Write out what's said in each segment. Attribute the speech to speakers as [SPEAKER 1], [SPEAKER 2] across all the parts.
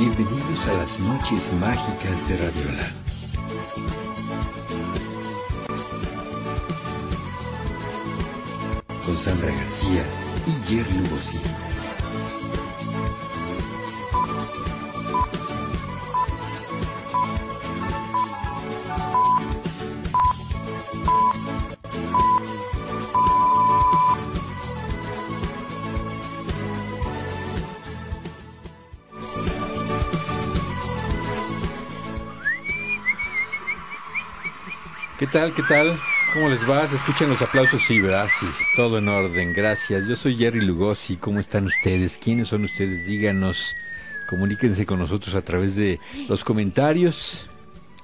[SPEAKER 1] Bienvenidos a las noches mágicas de Radiola. Con Sandra García y Jerry Lugosi.
[SPEAKER 2] Tal? ¿Qué tal? ¿Cómo les va? ¿Se escuchan los aplausos? Sí, ¿verdad? Sí, todo en orden, gracias. Yo soy Jerry Lugosi, ¿cómo están ustedes? ¿Quiénes son ustedes? Díganos, comuníquense con nosotros a través de los comentarios.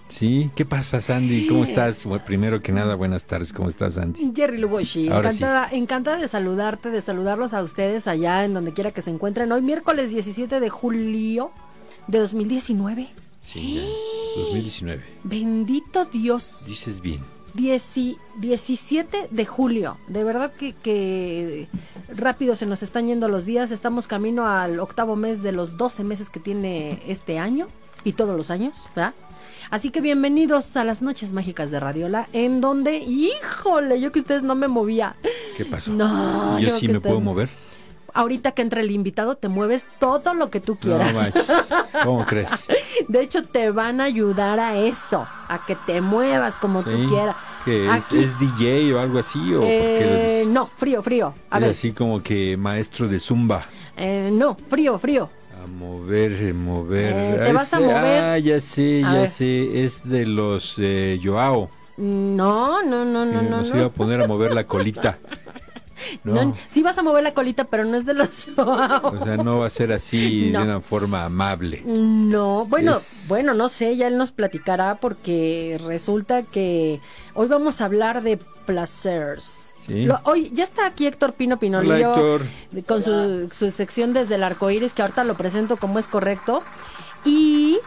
[SPEAKER 2] ¿Sí? ¿Qué pasa, Sandy? ¿Cómo estás? Bueno, primero que nada, buenas tardes, ¿cómo estás, Sandy?
[SPEAKER 3] Jerry Lugosi,
[SPEAKER 2] Ahora sí.
[SPEAKER 3] encantada, encantada de saludarte, de saludarlos a ustedes allá en donde quiera que se encuentren. Hoy miércoles 17 de julio de 2019.
[SPEAKER 2] Sí, ya, 2019.
[SPEAKER 3] Bendito Dios.
[SPEAKER 2] Dices bien.
[SPEAKER 3] Dieci- 17 de julio. De verdad que, que rápido se nos están yendo los días. Estamos camino al octavo mes de los 12 meses que tiene este año y todos los años, ¿verdad? Así que bienvenidos a las noches mágicas de Radiola, en donde, híjole, yo que ustedes no me movía.
[SPEAKER 2] ¿Qué pasó?
[SPEAKER 3] No,
[SPEAKER 2] ¿Yo
[SPEAKER 3] yo
[SPEAKER 2] sí me puedo mover?
[SPEAKER 3] Ahorita que entra el invitado, te mueves todo lo que tú
[SPEAKER 2] No
[SPEAKER 3] quieras.
[SPEAKER 2] manches. ¿Cómo crees?
[SPEAKER 3] de hecho, te van a ayudar a eso, a que te muevas como tú
[SPEAKER 2] Sí.
[SPEAKER 3] quieras.
[SPEAKER 2] ¿Que es, DJ o algo así? ¿O
[SPEAKER 3] Eh, no, frío, frío. A
[SPEAKER 2] Es
[SPEAKER 3] ver,
[SPEAKER 2] así como que maestro de zumba.
[SPEAKER 3] eh, no, frío, frío.
[SPEAKER 2] A mover, eh, mover.
[SPEAKER 3] Eh, te
[SPEAKER 2] Ah,
[SPEAKER 3] vas a mover.
[SPEAKER 2] Ah, ya sé,
[SPEAKER 3] A
[SPEAKER 2] ya
[SPEAKER 3] ver.
[SPEAKER 2] sé. Es de los eh, Joao.
[SPEAKER 3] No, no, no, no, no.
[SPEAKER 2] nos
[SPEAKER 3] no.
[SPEAKER 2] iba a poner a mover la colita. No,
[SPEAKER 3] No, sí vas a mover la colita, pero no es de los Joao.
[SPEAKER 2] o sea, no va a ser así
[SPEAKER 3] No.
[SPEAKER 2] de una forma amable.
[SPEAKER 3] No, bueno,
[SPEAKER 2] Es-
[SPEAKER 3] bueno, no sé, ya él nos platicará porque resulta que hoy vamos a hablar de placers.
[SPEAKER 2] Sí.
[SPEAKER 3] Lo- hoy ya está aquí Héctor Pino Pinolillo
[SPEAKER 2] Hola, Héctor.
[SPEAKER 3] con su, su sección desde el arco iris, que ahorita lo presento como es correcto. Y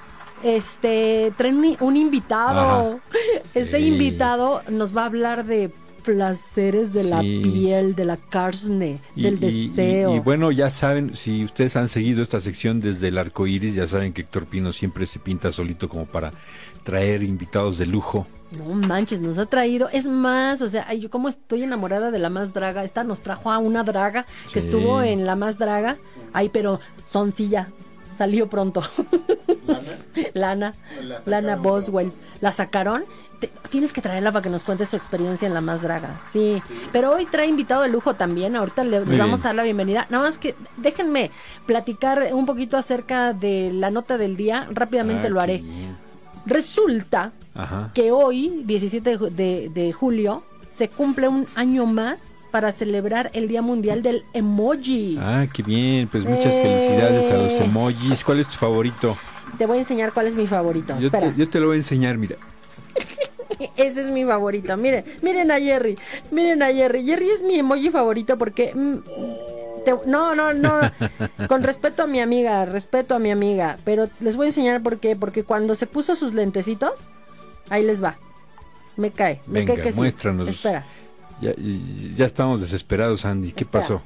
[SPEAKER 3] este traen un, invitado. Este
[SPEAKER 2] Sí.
[SPEAKER 3] invitado nos va a hablar de placeres de la piel, de la carne,
[SPEAKER 2] Y-
[SPEAKER 3] del
[SPEAKER 2] y- y-
[SPEAKER 3] deseo.
[SPEAKER 2] Y, bueno, ya saben, si ustedes han seguido esta sección desde el arco iris, ya saben que Héctor Pino siempre se pinta solito como para traer invitados de lujo.
[SPEAKER 3] No manches, nos ha traído. Es más, o sea, yo como estoy enamorada de la más draga. Esta nos trajo a una draga que
[SPEAKER 2] Sí.
[SPEAKER 3] estuvo en la más draga. Ay, pero soncilla. Salió pronto. Lana. Lana Boswell. ¿La sacaron? Te- tienes que traerla para que nos cuente su experiencia en la más draga. Sí. Pero hoy trae invitado de lujo también. Ahorita le, les vamos a dar la bienvenida. Nada más que déjenme platicar un poquito acerca de la nota del día. Rápidamente
[SPEAKER 2] Ah,
[SPEAKER 3] lo haré. Resulta
[SPEAKER 2] Ajá.
[SPEAKER 3] que hoy, 17 de de, de julio, se cumple un año más para celebrar el Día Mundial del Emoji.
[SPEAKER 2] Ah, qué bien. Pues muchas
[SPEAKER 3] Eh.
[SPEAKER 2] felicidades a los emojis. ¿Cuál es tu favorito?
[SPEAKER 3] Te voy a enseñar cuál es mi favorito.
[SPEAKER 2] Yo
[SPEAKER 3] Espera,
[SPEAKER 2] te, yo te lo voy a enseñar, mira.
[SPEAKER 3] ese es mi favorito. Miren, miren a Jerry, miren a Jerry. Jerry es mi emoji favorito porque... mm, te- no, no, no. Con respeto a mi amiga, respeto a mi amiga. Pero les voy a enseñar por qué. Porque cuando se puso sus lentecitos, ahí les va. Me cae, me
[SPEAKER 2] Venga,
[SPEAKER 3] cae que sí.
[SPEAKER 2] muéstranos.
[SPEAKER 3] Espera.
[SPEAKER 2] Ya, estamos desesperados, Andy. ¿Qué
[SPEAKER 3] Espera.
[SPEAKER 2] pasó?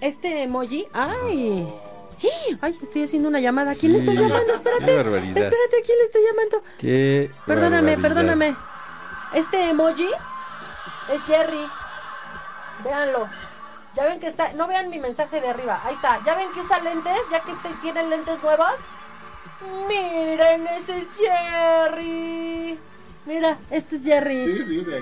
[SPEAKER 3] Este emoji, ay. Ay, estoy haciendo una llamada. ¿A quién
[SPEAKER 2] Sí.
[SPEAKER 3] le estoy llamando? Espérate.
[SPEAKER 2] Qué barbaridad.
[SPEAKER 3] Espérate, ¿a quién le estoy llamando?
[SPEAKER 2] Qué
[SPEAKER 3] Perdóname,
[SPEAKER 2] barbaridad.
[SPEAKER 3] perdóname. Este emoji es Jerry. Véanlo. Ya ven que está. No vean mi mensaje de arriba. Ahí está. ¿Ya ven que usa lentes? ¿Ya que tienen lentes nuevos? Miren, ese es Jerry. Mira, este es Jerry.
[SPEAKER 4] Sí, sí, de.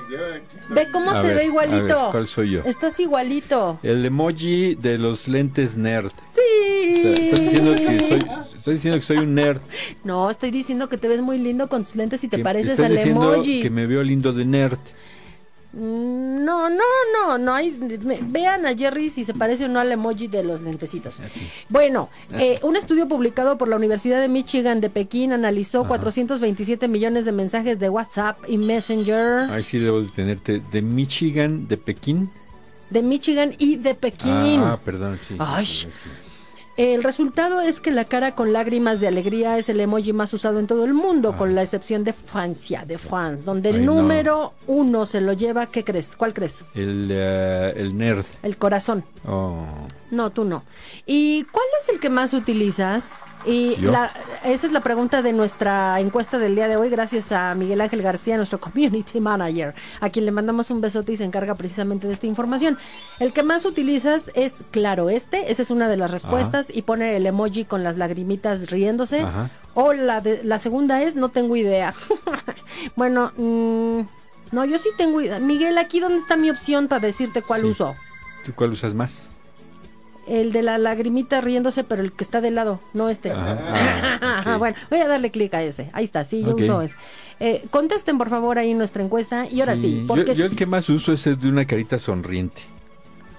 [SPEAKER 3] Ve cómo
[SPEAKER 2] A
[SPEAKER 3] se
[SPEAKER 2] ver,
[SPEAKER 3] ve
[SPEAKER 2] a
[SPEAKER 3] igualito.
[SPEAKER 2] ver, ¿cuál soy yo?
[SPEAKER 3] Estás igualito.
[SPEAKER 2] El emoji de los lentes nerd. O
[SPEAKER 3] Sí.
[SPEAKER 2] sea, estás diciendo que soy, estoy diciendo que soy un nerd.
[SPEAKER 3] No, estoy diciendo que te ves muy lindo con tus lentes y te
[SPEAKER 2] Que-
[SPEAKER 3] pareces
[SPEAKER 2] estás
[SPEAKER 3] al
[SPEAKER 2] diciendo
[SPEAKER 3] emoji.
[SPEAKER 2] que me veo lindo de nerd.
[SPEAKER 3] Mm, No, no, no, no hay. me- vean a Jerry si se parece o no al emoji de los lentecitos.
[SPEAKER 2] Así.
[SPEAKER 3] Bueno, eh, un estudio publicado por la Universidad de Michigan de Pekín analizó
[SPEAKER 2] Ajá.
[SPEAKER 3] 427 millones de mensajes de WhatsApp y Messenger
[SPEAKER 2] Ahí sí debo de tenerte. De Michigan, de Pekín.
[SPEAKER 3] de Michigan y de Pekín.
[SPEAKER 2] Ah, perdón, sí.
[SPEAKER 3] Ay.
[SPEAKER 2] sí, sí.
[SPEAKER 3] El resultado es que la cara con lágrimas de alegría es el emoji más usado en todo el mundo,
[SPEAKER 2] Ah.
[SPEAKER 3] con la excepción de Francia, de France, donde el
[SPEAKER 2] Ay, no.
[SPEAKER 3] número uno se lo lleva, ¿qué crees? ¿Cuál crees?
[SPEAKER 2] El, eh, el nerd.
[SPEAKER 3] El corazón.
[SPEAKER 2] Oh.
[SPEAKER 3] No, tú no. ¿Y cuál es el que más utilizas? Y la- esa es la pregunta de nuestra encuesta del día de hoy, gracias a Miguel Ángel García, nuestro community manager, a quien le mandamos un besote y se encarga precisamente de esta información. El que más utilizas es claro este, esa es una de las respuestas, y pone el emoji con las lagrimitas riéndose.
[SPEAKER 2] Ajá.
[SPEAKER 3] O la, de, la segunda es no tengo idea. bueno, mm, no, yo sí tengo idea. Miguel, aquí dónde está mi opción para decirte cuál
[SPEAKER 2] Sí.
[SPEAKER 3] uso.
[SPEAKER 2] ¿Tú cuál usas más?
[SPEAKER 3] El de la lagrimita riéndose, pero el que está de lado, no este.
[SPEAKER 2] Ah, ok.
[SPEAKER 3] bueno, voy a darle clic a ese. Ahí está, sí, yo
[SPEAKER 2] Ok.
[SPEAKER 3] uso ese. Eh, contesten, por favor, ahí nuestra encuesta. Y ahora sí,
[SPEAKER 2] yo-
[SPEAKER 3] porque...
[SPEAKER 2] yo, el que más uso es el de una carita sonriente.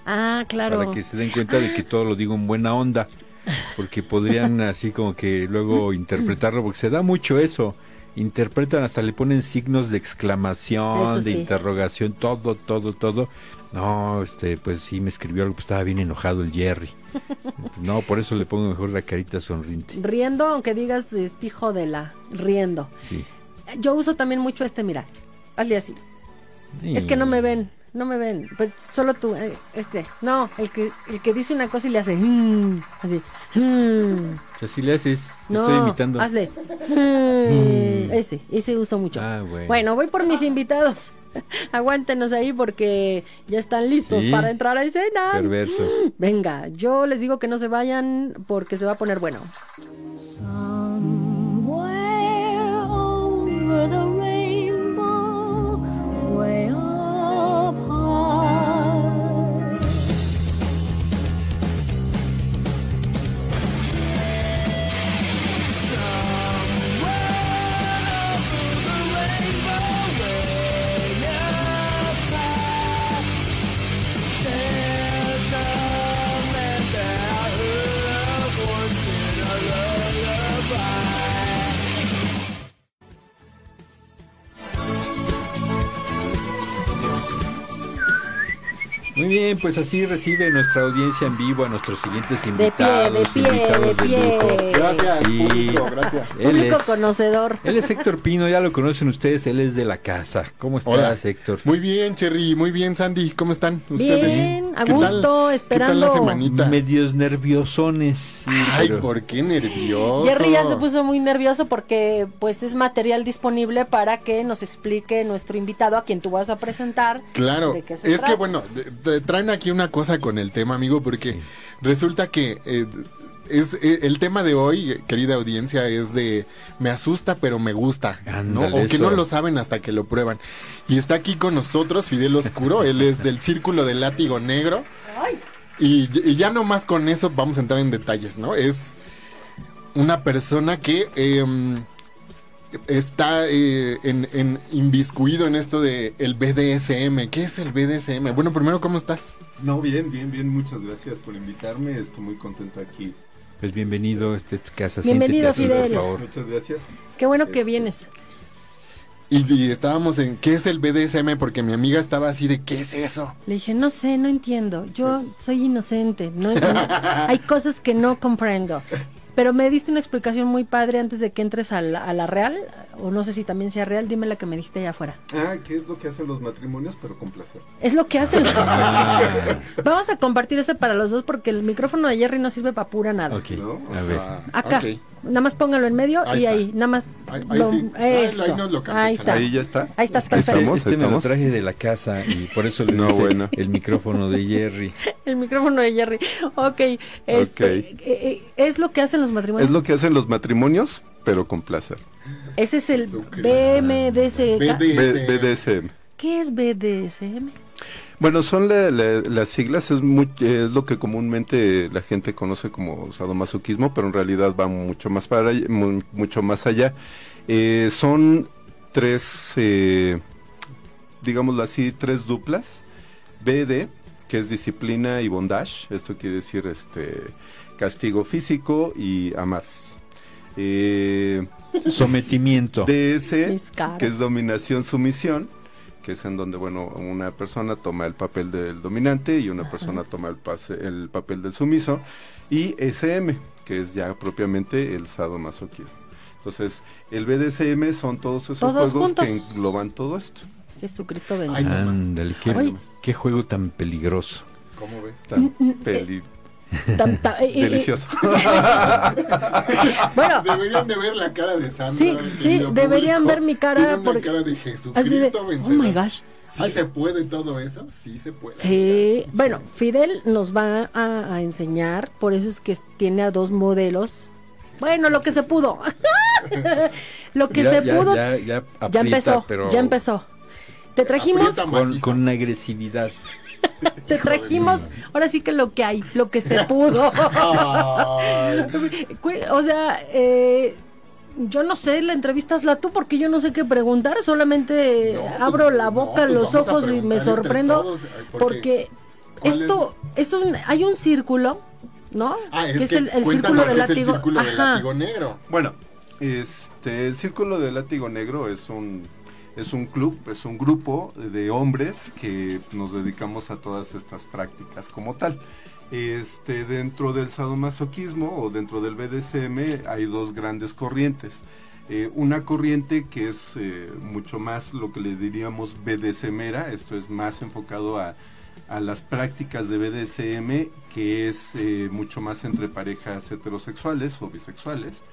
[SPEAKER 3] Ah, claro.
[SPEAKER 2] Para que se den cuenta de que todo lo digo en buena onda. Porque podrían así como que luego interpretarlo, porque se da mucho eso. Interpretan, hasta le ponen signos de exclamación, de
[SPEAKER 3] sí.
[SPEAKER 2] interrogación, todo, todo, todo. No, este, pues sí me escribió algo, pues estaba bien enojado el Jerry. Pues no, por eso le pongo mejor la carita sonriente.
[SPEAKER 3] Riendo, aunque digas este hijo de la... Riendo.
[SPEAKER 2] Sí.
[SPEAKER 3] Yo uso también mucho este, mira. Hazle así. Es que no me ven, no me ven. Pero solo tú, eh, este. No, el que, el que dice una cosa y le hace... "Mm", así. "Mm".
[SPEAKER 2] Así le haces. te
[SPEAKER 3] No,
[SPEAKER 2] estoy imitando.
[SPEAKER 3] hazle. "Mm". Ese, ese uso mucho.
[SPEAKER 2] Ah, bueno.
[SPEAKER 3] voy por mis invitados. Aguántenos ahí porque ya están listos
[SPEAKER 2] Sí.
[SPEAKER 3] para entrar a escena.
[SPEAKER 2] Perverso.
[SPEAKER 3] Venga, yo les digo que no se vayan porque se va a poner bueno.
[SPEAKER 4] Somewhere over the
[SPEAKER 2] bien, pues así recibe nuestra audiencia en vivo a nuestros siguientes
[SPEAKER 3] De pie,
[SPEAKER 2] invitados.
[SPEAKER 3] de pie,
[SPEAKER 2] invitados
[SPEAKER 3] de pie.
[SPEAKER 2] lujo.
[SPEAKER 5] Gracias,
[SPEAKER 2] Sí.
[SPEAKER 5] público, gracias.
[SPEAKER 2] Él
[SPEAKER 3] Público
[SPEAKER 2] es,
[SPEAKER 3] conocedor.
[SPEAKER 2] él es Héctor Pino, ya lo conocen ustedes, él es de la casa. ¿Cómo
[SPEAKER 5] Hola.
[SPEAKER 2] estás, Héctor?
[SPEAKER 5] Muy bien, Cherry, muy bien, Sandy. ¿Cómo están ustedes?
[SPEAKER 3] Bien, a
[SPEAKER 5] ¿Qué
[SPEAKER 3] gusto,
[SPEAKER 5] tal? ¿Qué tal
[SPEAKER 3] esperando.
[SPEAKER 5] la semanita?
[SPEAKER 2] Medios nerviosones. sí,
[SPEAKER 5] Ay,
[SPEAKER 2] pero-
[SPEAKER 5] ¿por qué nervioso?
[SPEAKER 3] Jerry ya se puso muy nervioso porque pues es material disponible para que nos explique nuestro invitado a quien tú vas a presentar.
[SPEAKER 5] Claro,
[SPEAKER 3] de qué se
[SPEAKER 5] es
[SPEAKER 3] trata.
[SPEAKER 5] que bueno, de- de- traen aquí una cosa con el tema, amigo, porque resulta que eh, es eh, el tema de hoy, querida audiencia, es de me asusta pero me gusta, ¿no? O que
[SPEAKER 2] eso.
[SPEAKER 5] no lo saben hasta que lo prueban. Y está aquí con nosotros Fidel Oscuro, él es del Círculo del Látigo Negro. Y, y ya no más con eso vamos a entrar en detalles, ¿no? Es una persona que em, está eh, en, en inviscuido en esto de el BDSM. ¿Qué es el BDSM? Bueno, primero, ¿cómo estás?
[SPEAKER 6] No, bien, bien, bien. Muchas gracias por invitarme. Estoy muy contento aquí.
[SPEAKER 2] Pues bienvenido a esta casa.
[SPEAKER 3] Bienvenido, Fidel.
[SPEAKER 2] por favor.
[SPEAKER 6] Muchas gracias.
[SPEAKER 3] Qué bueno que
[SPEAKER 6] Este,
[SPEAKER 3] vienes.
[SPEAKER 5] Y, y estábamos en ¿qué es el BDSM? Porque mi amiga estaba así de ¿qué es eso?
[SPEAKER 3] Le dije, no sé, no entiendo. Yo soy inocente. No entiendo. Hay cosas que no comprendo. Pero me diste una explicación muy padre antes de que entres a la, real, o no sé si también sea real, dime la que me diste allá afuera.
[SPEAKER 6] Ah, ¿qué es lo que hacen los matrimonios? Pero con placer.
[SPEAKER 3] Es lo que hacen.
[SPEAKER 2] Ah,
[SPEAKER 3] Vamos a compartir este para los dos porque el micrófono de Jerry no sirve para pura nada.
[SPEAKER 2] ok,
[SPEAKER 6] ¿No?
[SPEAKER 2] a ver.
[SPEAKER 3] Acá, nada más póngalo en medio
[SPEAKER 5] Ahí
[SPEAKER 3] y
[SPEAKER 5] está.
[SPEAKER 3] ahí, nada más.
[SPEAKER 5] Ahí- ahí
[SPEAKER 3] lo-
[SPEAKER 5] sí. Ahí-
[SPEAKER 3] eso.
[SPEAKER 5] ahí nos lo cambian.
[SPEAKER 3] Ahí está.
[SPEAKER 6] Ahí ya está.
[SPEAKER 3] Ahí estás
[SPEAKER 2] Este,
[SPEAKER 3] perfecto.
[SPEAKER 6] estamos,
[SPEAKER 2] este me lo traje de la casa y por eso le
[SPEAKER 6] No,
[SPEAKER 2] dice
[SPEAKER 6] bueno.
[SPEAKER 2] el micrófono de Jerry.
[SPEAKER 3] El micrófono de Jerry. Ok. Este,
[SPEAKER 6] Ok.
[SPEAKER 3] eh, eh, es lo que hacen los matrimonios.
[SPEAKER 6] Es lo que hacen los matrimonios, pero con placer.
[SPEAKER 3] Ese es el. BMDC.
[SPEAKER 6] BDSM.
[SPEAKER 3] ¿Qué es BDSM?
[SPEAKER 6] Bueno, son la- la- las siglas, es, es lo que comúnmente la gente conoce como sadomasoquismo, pero en realidad va mucho más para mucho más allá. Eh, son tres, eh, digámoslo así, tres duplas. BD, que es disciplina y bondage, esto quiere decir este castigo físico y amarres. Eh,
[SPEAKER 2] Sometimiento.
[SPEAKER 6] DS, que es dominación sumisión, que es en donde bueno una persona toma el papel del dominante y una persona toma el, pase- el papel del sumiso y SM, que es ya propiamente el sadomasoquismo. Entonces, el BDSM son todos esos
[SPEAKER 3] Todos
[SPEAKER 6] juegos que engloban todo esto.
[SPEAKER 3] Jesucristo bendito.
[SPEAKER 5] Ay, no,
[SPEAKER 2] Ándale, qué, qué juego tan peligroso.
[SPEAKER 5] ¿Cómo ves?
[SPEAKER 6] Tan
[SPEAKER 3] Mm, Tam- y- y-
[SPEAKER 6] Delicioso.
[SPEAKER 3] bueno,
[SPEAKER 5] Deberían de ver la cara de Sandra.
[SPEAKER 3] Sí, sí, deberían
[SPEAKER 5] público.
[SPEAKER 3] ver mi cara
[SPEAKER 5] una
[SPEAKER 3] porque-
[SPEAKER 5] cara de Jesucristo
[SPEAKER 3] así de, oh
[SPEAKER 5] vencedor.
[SPEAKER 3] my gosh.
[SPEAKER 5] ¿Sí se puede todo eso? Sí se puede.
[SPEAKER 3] Sí, bueno, Fidel nos va a, a enseñar, por eso es que tiene a dos modelos. Bueno, lo que se pudo. lo que
[SPEAKER 2] Ya-
[SPEAKER 3] se
[SPEAKER 2] ya-
[SPEAKER 3] pudo.
[SPEAKER 2] ya- ya
[SPEAKER 3] Ya,
[SPEAKER 2] aprieta,
[SPEAKER 3] empezó,
[SPEAKER 2] pero
[SPEAKER 3] ya empezó. Te trajimos,
[SPEAKER 2] Con, con agresividad.
[SPEAKER 3] te trajimos, ahora sí que lo que hay, lo que se pudo. O sea, eh, yo no sé, la entrevistas la tú porque yo no sé qué preguntar, solamente
[SPEAKER 5] No, pues,
[SPEAKER 3] abro la
[SPEAKER 5] no,
[SPEAKER 3] boca,
[SPEAKER 5] pues
[SPEAKER 3] los ojos y me sorprendo
[SPEAKER 5] todos, porque-
[SPEAKER 3] porque
[SPEAKER 5] ¿cuál
[SPEAKER 3] esto es un, hay un círculo, ¿no?
[SPEAKER 5] Ah, es que,
[SPEAKER 3] es el, círculo del
[SPEAKER 5] es el
[SPEAKER 3] látigo.
[SPEAKER 5] círculo del látigo negro.
[SPEAKER 6] Bueno, este, el Círculo del Látigo Negro es un, es un club, es un grupo de hombres que nos dedicamos a todas estas prácticas como tal. Este, dentro del sadomasoquismo o dentro del BDSM hay dos grandes corrientes. Eh, una corriente que es eh, mucho más lo que le diríamos BDSMera, esto es más enfocado a, a las prácticas de BDSM, que es eh, mucho más entre parejas heterosexuales o bisexuales.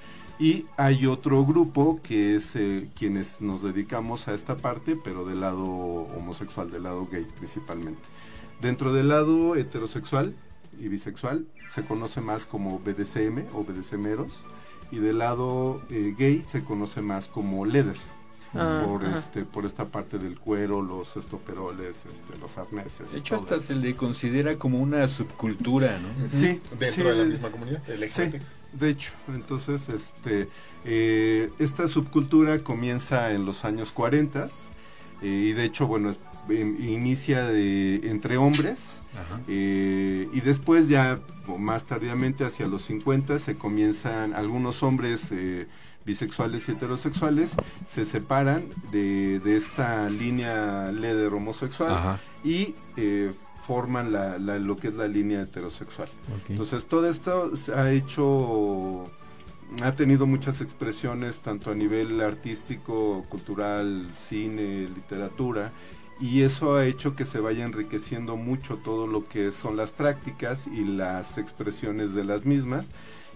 [SPEAKER 6] Y hay otro grupo que es eh, quienes nos dedicamos a esta parte, pero del lado homosexual, del lado gay principalmente. Dentro del lado heterosexual y bisexual se conoce más como BDSM o BDSMeros y del lado eh, gay se conoce más como leather.
[SPEAKER 3] Ah,
[SPEAKER 6] por
[SPEAKER 3] ajá.
[SPEAKER 6] este por esta parte del cuero, los estoperoles, este, los arneses.
[SPEAKER 2] De hecho, hasta
[SPEAKER 6] eso.
[SPEAKER 2] se le considera como una subcultura, ¿no?
[SPEAKER 6] Sí,
[SPEAKER 5] Dentro
[SPEAKER 6] sí,
[SPEAKER 5] de la
[SPEAKER 6] el-
[SPEAKER 5] misma comunidad.
[SPEAKER 6] Sí,
[SPEAKER 5] LGBT.
[SPEAKER 6] De hecho, entonces este eh, esta subcultura comienza en los años 40 eh, y de hecho, bueno, es- em, inicia de, entre hombres eh, y después ya más tardíamente hacia los 50 se comienzan algunos hombres bisexuales y heterosexuales se separan de, de esta línea leather homosexual
[SPEAKER 2] Ajá.
[SPEAKER 6] y eh, forman la- la- lo que es la línea heterosexual. Entonces todo esto se ha hecho, ha tenido muchas expresiones tanto a nivel artístico, cultural, cine, literatura, y eso ha hecho que se vaya enriqueciendo mucho todo lo que son las prácticas y las expresiones de las mismas.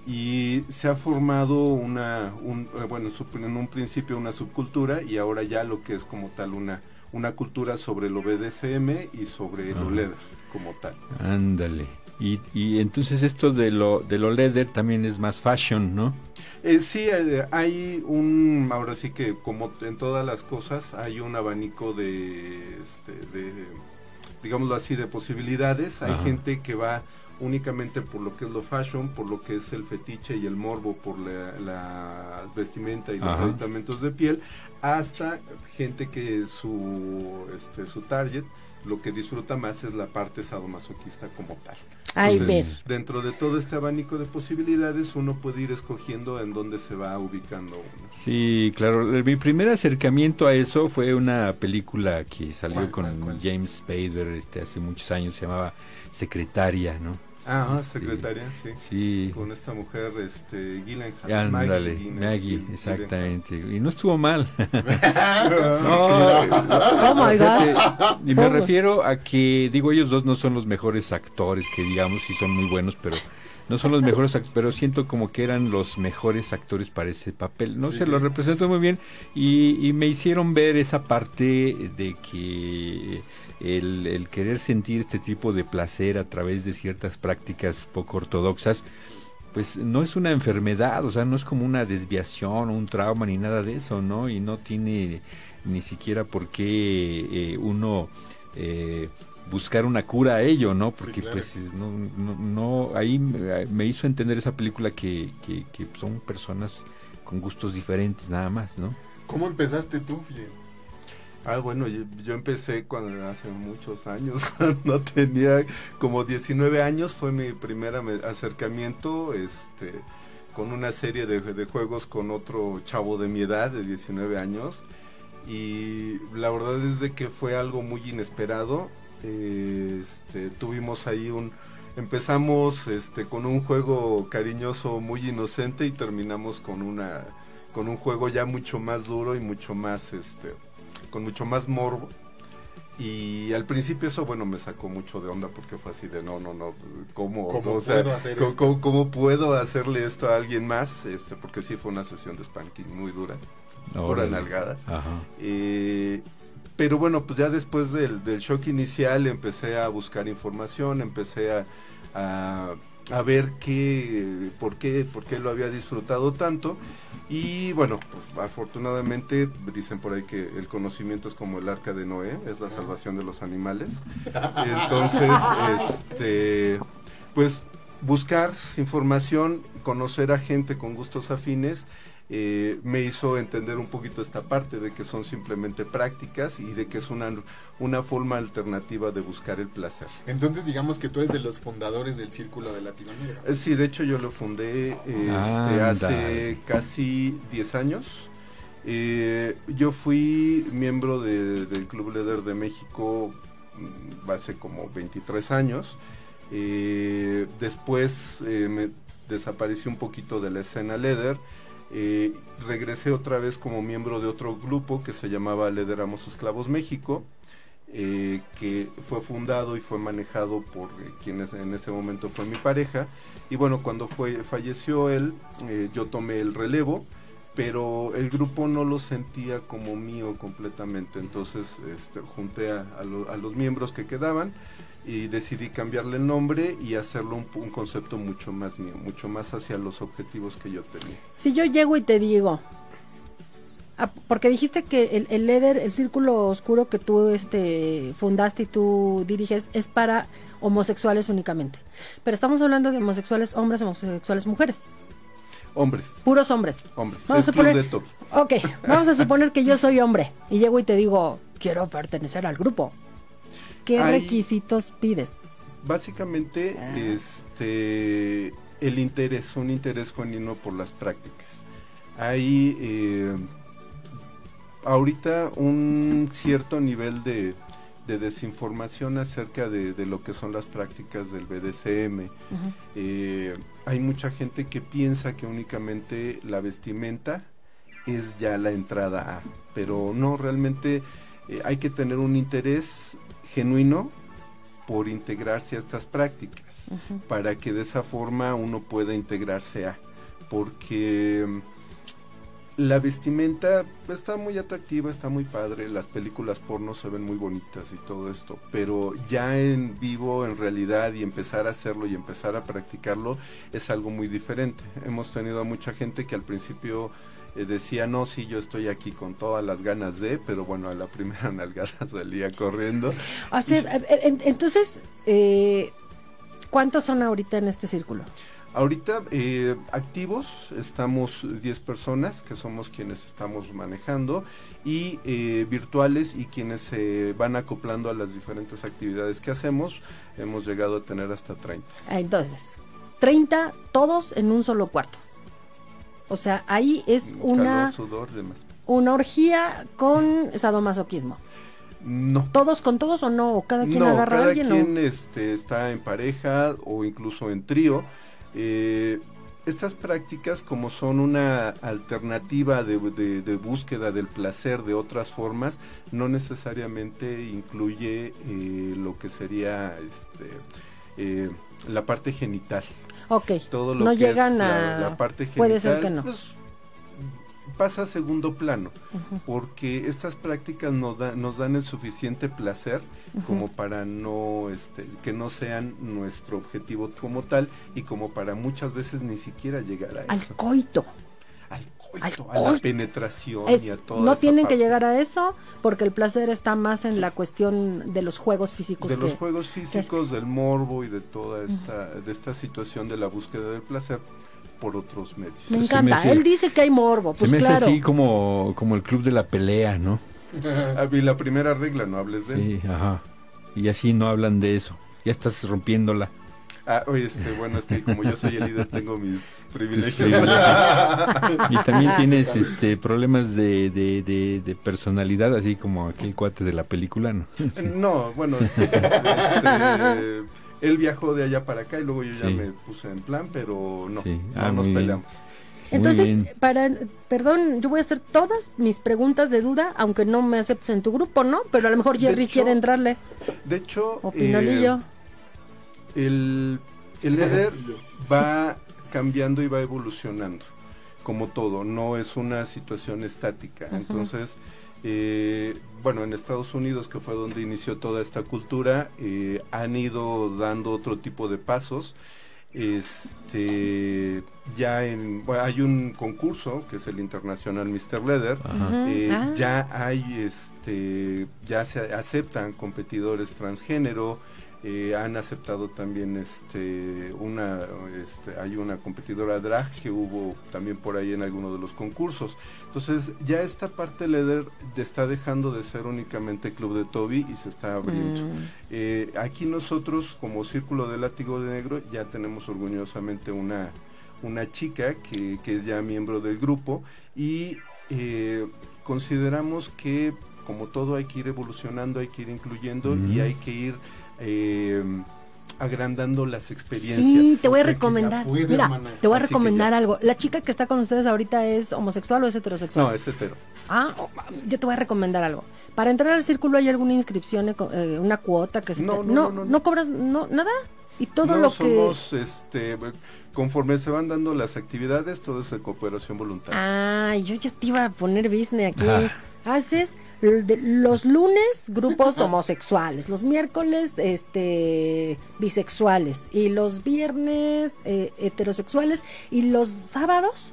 [SPEAKER 6] Y se ha formado una, un, eh, bueno, en un principio una subcultura y ahora ya lo que es como tal una, una cultura sobre lo BDSM y sobre
[SPEAKER 2] Ajá.
[SPEAKER 6] leather como tal.
[SPEAKER 2] Ándale. Y, y entonces esto de lo, de lo leather también es más fashion, ¿no?
[SPEAKER 6] Eh, sí, eh, hay un, ahora sí que como en todas las cosas, hay un abanico de, este, de digámoslo así, de posibilidades. Hay
[SPEAKER 2] Ajá.
[SPEAKER 6] gente que va únicamente por lo que es lo fashion, por lo que es el fetiche y el morbo, por la, la vestimenta y los
[SPEAKER 2] Ajá.
[SPEAKER 6] aditamentos de piel, hasta gente que su, este, su target lo que disfruta más es la parte sadomasoquista como tal.
[SPEAKER 3] Ay,
[SPEAKER 6] Entonces. Dentro de todo este abanico de posibilidades, uno puede ir escogiendo en dónde se va ubicando uno.
[SPEAKER 2] Sí, claro. Mi primer acercamiento a eso fue una película que salió
[SPEAKER 5] ¿Cuál,
[SPEAKER 2] con
[SPEAKER 5] cuál, cuál?
[SPEAKER 2] James Spader este, hace muchos años, se llamaba Secretaria, ¿no?
[SPEAKER 6] Ah,
[SPEAKER 2] Este,
[SPEAKER 6] secretaria, sí.
[SPEAKER 2] Sí.
[SPEAKER 6] Con esta mujer, este, Gyllenhaal.
[SPEAKER 2] Ándale,
[SPEAKER 6] Gyllenhaal,
[SPEAKER 2] Maggie, exactamente. Y no estuvo mal.
[SPEAKER 3] Oh my God.
[SPEAKER 2] Y me refiero a que, digo, ellos dos no son los mejores actores, que digamos, sí son muy buenos, pero no son los mejores actores, pero siento como que eran los mejores actores para ese papel. No
[SPEAKER 5] Sí,
[SPEAKER 2] se
[SPEAKER 5] sí.
[SPEAKER 2] lo representó muy bien y, y me hicieron ver esa parte de que el, el querer sentir este tipo de placer a través de ciertas prácticas poco ortodoxas, pues no es una enfermedad, o sea, no es como una desviación o un trauma ni nada de eso, ¿no? Y no tiene ni siquiera por qué eh, uno eh, buscar una cura a ello, ¿no? Porque
[SPEAKER 5] claro.
[SPEAKER 2] pues es- no, no, no- ahí me hizo entender esa película que, que, que son personas con gustos diferentes nada más, ¿no?
[SPEAKER 5] ¿Cómo empezaste tú?
[SPEAKER 6] Ah, bueno, yo, yo empecé cuando hace muchos años, cuando tenía como 19 años, fue mi primer acercamiento este, con una serie de, de juegos con otro chavo de mi edad, de 19 años. Y la verdad es de que fue algo muy inesperado. Este, tuvimos ahí un... Empezamos este, con un juego cariñoso muy inocente y terminamos con una con un juego ya mucho más duro y mucho más este con mucho más morbo Y al principio eso, bueno, me sacó mucho de onda porque fue así de, no, no, no, ¿cómo,
[SPEAKER 5] ¿Cómo
[SPEAKER 6] o sea,
[SPEAKER 5] puedo hacer
[SPEAKER 6] ¿cómo,
[SPEAKER 5] esto?
[SPEAKER 6] cómo- cómo puedo hacerle esto a alguien más? Este, porque sí fue una sesión de spanking muy dura,
[SPEAKER 2] Órale.
[SPEAKER 6] nalgada.
[SPEAKER 2] Ajá.
[SPEAKER 6] Eh, pero bueno, pues ya después del, del shock inicial empecé a buscar información, empecé a, a, a ver qué, por qué, por qué lo había disfrutado tanto. Y bueno, pues, afortunadamente dicen por ahí que el conocimiento es como el arca de Noé, es la salvación de los animales. Entonces, este, pues buscar información, conocer a gente con gustos afines, eh, me hizo entender un poquito esta parte de que son simplemente prácticas y de que es una, una forma alternativa de buscar el placer.
[SPEAKER 5] Entonces digamos que tú eres de los fundadores del Círculo de Latino Negro.
[SPEAKER 6] Eh, Sí, de hecho yo lo fundé este, hace casi 10 años. Eh, yo fui miembro de- del Club Leather de México mm, hace como 23 años. Eh, después eh, me desaparecí un poquito de la escena Leather. Eh, regresé otra vez como miembro de otro grupo que se llamaba Leather Amos Esclavos México. eh, que fue fundado y fue manejado por eh, quienes en ese momento fue mi pareja. Y bueno, cuando falleció él, yo tomé el relevo, pero el grupo no lo sentía como mío completamente. Entonces este, junté a los miembros que quedaban y decidí cambiarle el nombre y hacerlo un, un concepto mucho más mío, mucho más hacia los objetivos que yo tenía.
[SPEAKER 3] Si yo llego y te digo, ah, porque dijiste que el, el Leder, el círculo oscuro que tú este, fundaste y tú diriges es para homosexuales únicamente. Pero estamos hablando de homosexuales hombres, homosexuales mujeres,
[SPEAKER 6] Hombres,
[SPEAKER 3] puros hombres.
[SPEAKER 6] hombres,
[SPEAKER 3] Vamos
[SPEAKER 6] es
[SPEAKER 3] a
[SPEAKER 6] club
[SPEAKER 3] poner-
[SPEAKER 6] de top.
[SPEAKER 3] Ok, vamos a suponer que yo soy hombre y llego y te digo, quiero pertenecer al grupo. ¿Qué
[SPEAKER 6] Hay-
[SPEAKER 3] requisitos pides?
[SPEAKER 6] Básicamente,
[SPEAKER 3] Ah.
[SPEAKER 6] este, el interés, un interés genuino por las prácticas. Hay eh, ahorita un cierto nivel de, de desinformación acerca de, de lo que son las prácticas del BDSM. Eh, hay mucha gente que piensa que únicamente la vestimenta es ya la entrada a, pero no, realmente eh, hay que tener un interés genuino por integrarse a estas prácticas, para que de esa forma uno pueda integrarse a, porque mm, la vestimenta está muy atractiva, está muy padre, las películas porno se ven muy bonitas y todo esto, pero ya en vivo, en realidad, y empezar a hacerlo y empezar a practicarlo es algo muy diferente. Hemos tenido a mucha gente que al principio eh, decía, no, sí, yo estoy aquí con todas las ganas de, pero bueno, a la primera nalgada salía corriendo.
[SPEAKER 3] O sea, en- entonces, eh, ¿cuántos son ahorita en este círculo?
[SPEAKER 6] Ahorita eh, activos estamos 10 personas que somos quienes estamos manejando y eh, virtuales y quienes se van acoplando a las diferentes actividades que hacemos. Hemos llegado a tener hasta 30.
[SPEAKER 3] Ah, Entonces, 30 todos en un solo cuarto. O sea, ahí es una,
[SPEAKER 6] Calor, sudor, demás.
[SPEAKER 3] una orgía con sadomasoquismo.
[SPEAKER 6] No.
[SPEAKER 3] ¿Todos con todos o no? ¿O cada quien
[SPEAKER 6] no,
[SPEAKER 3] agarra a
[SPEAKER 6] cada
[SPEAKER 3] alguien? o-
[SPEAKER 6] quien este, está en pareja o incluso en trío. Eh, estas prácticas, como son una alternativa de, de- de búsqueda del placer de otras formas, no necesariamente incluye eh, lo que sería este, eh, la parte genital.
[SPEAKER 3] Ok,
[SPEAKER 6] Todo lo
[SPEAKER 3] no
[SPEAKER 6] que
[SPEAKER 3] llegan
[SPEAKER 6] es
[SPEAKER 3] a...
[SPEAKER 6] la, la parte genital.
[SPEAKER 3] Puede ser que no.
[SPEAKER 6] pues, pasa a segundo plano porque estas prácticas nos, da- nos dan el suficiente placer como para no este, que no sean nuestro objetivo como tal y como para muchas veces ni siquiera llegar a
[SPEAKER 3] Al
[SPEAKER 6] eso
[SPEAKER 3] coito.
[SPEAKER 6] Al coito,
[SPEAKER 3] al
[SPEAKER 6] a la penetración
[SPEAKER 3] Es-
[SPEAKER 6] y a toda
[SPEAKER 3] no
[SPEAKER 6] esa
[SPEAKER 3] tienen que llegar a eso porque el placer está más en la cuestión de los juegos físicos.
[SPEAKER 6] de los juegos físicos del morbo y de toda esta de esta situación de la búsqueda del placer por otros medios
[SPEAKER 3] Me encanta.
[SPEAKER 2] me hace-
[SPEAKER 3] Él dice que hay morbo. Pues
[SPEAKER 2] Se me
[SPEAKER 3] claro.
[SPEAKER 2] hace así como, como el club de la pelea, ¿no?
[SPEAKER 6] Ah, y la primera regla no hables de
[SPEAKER 2] Sí, ajá. Y así no hablan de eso. Ya estás rompiéndola.
[SPEAKER 6] Ah, oye, este, bueno, es que como yo soy el líder tengo mis privilegios.
[SPEAKER 2] privilegios. Y también tienes este problemas de, de, de, de personalidad, así como aquel cuate de la película, ¿no? Sí.
[SPEAKER 6] No, bueno, este, él viajó de allá para acá y luego yo ya
[SPEAKER 2] Sí.
[SPEAKER 6] me puse en plan, pero no,
[SPEAKER 2] Sí.
[SPEAKER 6] no
[SPEAKER 2] Ah,
[SPEAKER 6] nos
[SPEAKER 2] bien.
[SPEAKER 6] peleamos.
[SPEAKER 3] Entonces, para, perdón, yo voy a hacer todas mis preguntas de duda, aunque no me aceptes en tu grupo, ¿no? Pero a lo mejor Jerry
[SPEAKER 6] hecho,
[SPEAKER 3] quiere entrarle.
[SPEAKER 6] De hecho,
[SPEAKER 3] O
[SPEAKER 6] eh. El, el Eder va cambiando y va evolucionando, como todo, no es una situación estática. Entonces, eh, bueno, en Estados Unidos, que fue donde inició toda esta cultura, eh, han ido dando otro tipo de pasos. Este, ya en, bueno, hay un concurso que es el Internacional Mr. Leather, eh,
[SPEAKER 3] Ah.
[SPEAKER 6] ya hay este ya se aceptan competidores transgénero eh, han aceptado también este una este, hay una competidora drag que hubo también por ahí en alguno de los concursos. Entonces ya esta parte leather está dejando de ser únicamente club de Toby y se está abriendo.
[SPEAKER 3] Mm.
[SPEAKER 6] eh, aquí nosotros como Círculo de Látigo de Negro ya tenemos orgullosamente una, una chica que, que es ya miembro del grupo y eh, consideramos que como todo hay que ir evolucionando, hay que ir incluyendo y hay que ir eh, agrandando las experiencias.
[SPEAKER 3] Sí, te voy a recomendar.
[SPEAKER 5] puedes,
[SPEAKER 3] Mira, te voy a
[SPEAKER 6] Así
[SPEAKER 3] recomendar algo. La chica que está con ustedes ahorita es homosexual o es heterosexual.
[SPEAKER 6] No, es hetero.
[SPEAKER 3] Ah, oh, yo te voy a recomendar algo. Para entrar al círculo hay alguna inscripción, eco- eh, una cuota que se
[SPEAKER 6] No,
[SPEAKER 3] te-
[SPEAKER 6] no,
[SPEAKER 3] no,
[SPEAKER 6] no, no,
[SPEAKER 3] cobras no nada y todo
[SPEAKER 6] no,
[SPEAKER 3] lo que
[SPEAKER 6] somos, este, conforme se van dando las actividades, todo es de cooperación voluntaria.
[SPEAKER 3] Ay, yo ya te iba a poner business aquí.
[SPEAKER 2] Ah.
[SPEAKER 3] Haces los lunes grupos homosexuales, los miércoles este bisexuales y los viernes eh, heterosexuales y los sábados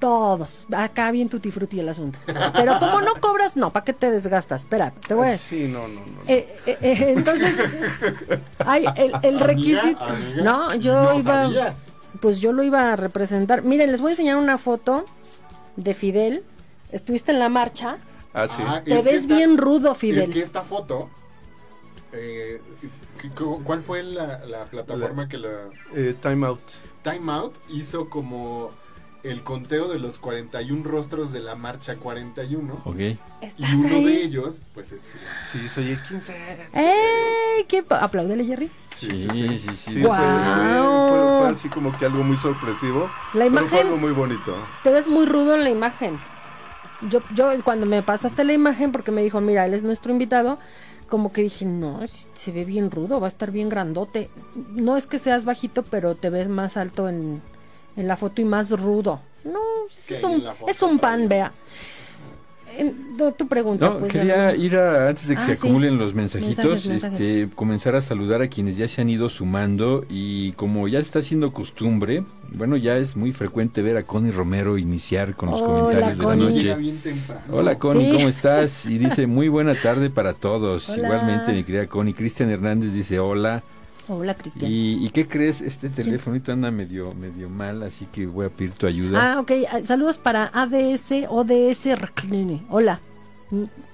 [SPEAKER 3] todos. Acá bien tutti frutti el asunto. Pero como no cobras, no, ¿para qué te desgastas? Espera, te voy a
[SPEAKER 6] Sí, no, no, no.
[SPEAKER 3] Eh, eh, eh, entonces, hay el, el
[SPEAKER 5] Amiga,
[SPEAKER 3] requisito.
[SPEAKER 5] amiga,
[SPEAKER 3] no, yo
[SPEAKER 5] no
[SPEAKER 3] iba.
[SPEAKER 5] sabías.
[SPEAKER 3] Pues yo lo iba a representar. Miren, les voy a enseñar una foto de Fidel. Estuviste en la marcha.
[SPEAKER 6] Ah, sí.
[SPEAKER 5] Ah,
[SPEAKER 3] Te
[SPEAKER 5] es
[SPEAKER 3] ves
[SPEAKER 5] esta-
[SPEAKER 3] bien rudo,
[SPEAKER 5] Es
[SPEAKER 3] Fidel.
[SPEAKER 5] que esta foto, eh, cu- ¿cuál fue la, la plataforma que la
[SPEAKER 6] Eh, time Out.
[SPEAKER 5] Time Out hizo como el conteo de los 41 rostros de la marcha 41?
[SPEAKER 2] Ok.
[SPEAKER 5] Y
[SPEAKER 3] ¿Estás
[SPEAKER 5] uno
[SPEAKER 3] ahí?
[SPEAKER 5] de ellos, pues es
[SPEAKER 6] Sí, soy el 15.
[SPEAKER 3] ¡Ey! ¿Qué? Apláudele, Jerry.
[SPEAKER 2] Sí, sí, sí.
[SPEAKER 6] Sí, fue,
[SPEAKER 3] Guau.
[SPEAKER 6] fue- fue- fue así como que algo muy sorpresivo.
[SPEAKER 3] La
[SPEAKER 6] pero fue
[SPEAKER 3] imagen-
[SPEAKER 6] algo muy bonito.
[SPEAKER 3] Te ves muy rudo en la imagen. Yo, yo cuando me pasaste la imagen, porque me dijo, mira, él es nuestro invitado, como que dije, no, se ve bien rudo, va a estar bien grandote. No es que seas bajito, pero te ves más alto en, en la foto y más rudo. No, es un, es un pan, vea. No, tu pregunta,
[SPEAKER 2] No,
[SPEAKER 3] pues.
[SPEAKER 2] quería ir a, antes de que
[SPEAKER 3] Ah,
[SPEAKER 2] se
[SPEAKER 3] sí.
[SPEAKER 2] acumulen los mensajitos,
[SPEAKER 3] Mensajes, mensajes.
[SPEAKER 2] este, comenzar a saludar a quienes ya se han ido sumando y como ya está siendo costumbre, bueno, ya es muy frecuente ver a Connie Romero iniciar con los
[SPEAKER 3] Hola,
[SPEAKER 2] comentarios de la noche.
[SPEAKER 5] Bien.
[SPEAKER 2] Hola Connie,
[SPEAKER 3] Sí.
[SPEAKER 2] ¿cómo estás? Y dice muy buena tarde para todos.
[SPEAKER 3] Hola.
[SPEAKER 2] Igualmente mi querida Connie. Cristian Hernández dice hola.
[SPEAKER 3] Hola, Cristian.
[SPEAKER 2] ¿Y, y qué crees? Este telefonito anda medio, medio mal, así que voy a pedir tu ayuda.
[SPEAKER 3] Ah, ok. ah, Saludos para ADS, ODS. Hola.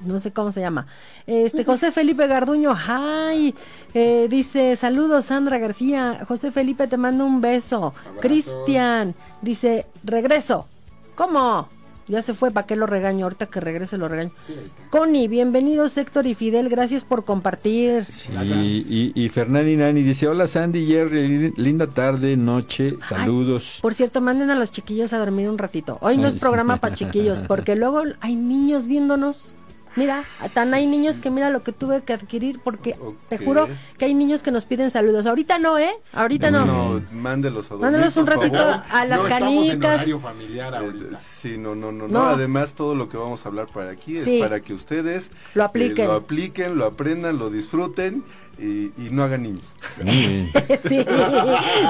[SPEAKER 3] No sé cómo se llama. Este José Felipe Garduño, hi. Eh, dice, saludos Sandra García. José Felipe, te mando un beso. Cristian, dice, regreso. ¿Cómo? Ya se fue, ¿para qué lo regaño? Ahorita que regrese lo regaño.
[SPEAKER 5] Sí.
[SPEAKER 3] Connie, bienvenidos Héctor y Fidel, gracias por compartir.
[SPEAKER 2] Sí, y, y Fernandi Nani dice, hola Sandy y Jerry, li- linda tarde, noche, saludos.
[SPEAKER 3] Por cierto, manden a los chiquillos a dormir un ratito. Hoy no
[SPEAKER 2] Ay,
[SPEAKER 3] es
[SPEAKER 2] sí.
[SPEAKER 3] programa para chiquillos, porque luego hay niños viéndonos. Mira, tan hay niños que mira lo que tuve que adquirir, porque te juro que hay niños que nos piden saludos. Ahorita no, ¿eh? Ahorita no.
[SPEAKER 6] No, mándelos a dormir,
[SPEAKER 3] Mándelos un
[SPEAKER 6] por
[SPEAKER 3] ratito
[SPEAKER 6] favor.
[SPEAKER 3] a las
[SPEAKER 5] no en
[SPEAKER 3] canicas.
[SPEAKER 5] familiar
[SPEAKER 6] Eh,
[SPEAKER 5] ahorita.
[SPEAKER 6] Sí, no, no, no,
[SPEAKER 3] No.
[SPEAKER 6] no. Además, todo lo que vamos a hablar para aquí
[SPEAKER 3] Sí.
[SPEAKER 6] es para que ustedes
[SPEAKER 3] Lo
[SPEAKER 6] eh,
[SPEAKER 3] apliquen.
[SPEAKER 6] lo apliquen, lo aprendan, lo disfruten y, y no hagan niños.
[SPEAKER 3] Sí,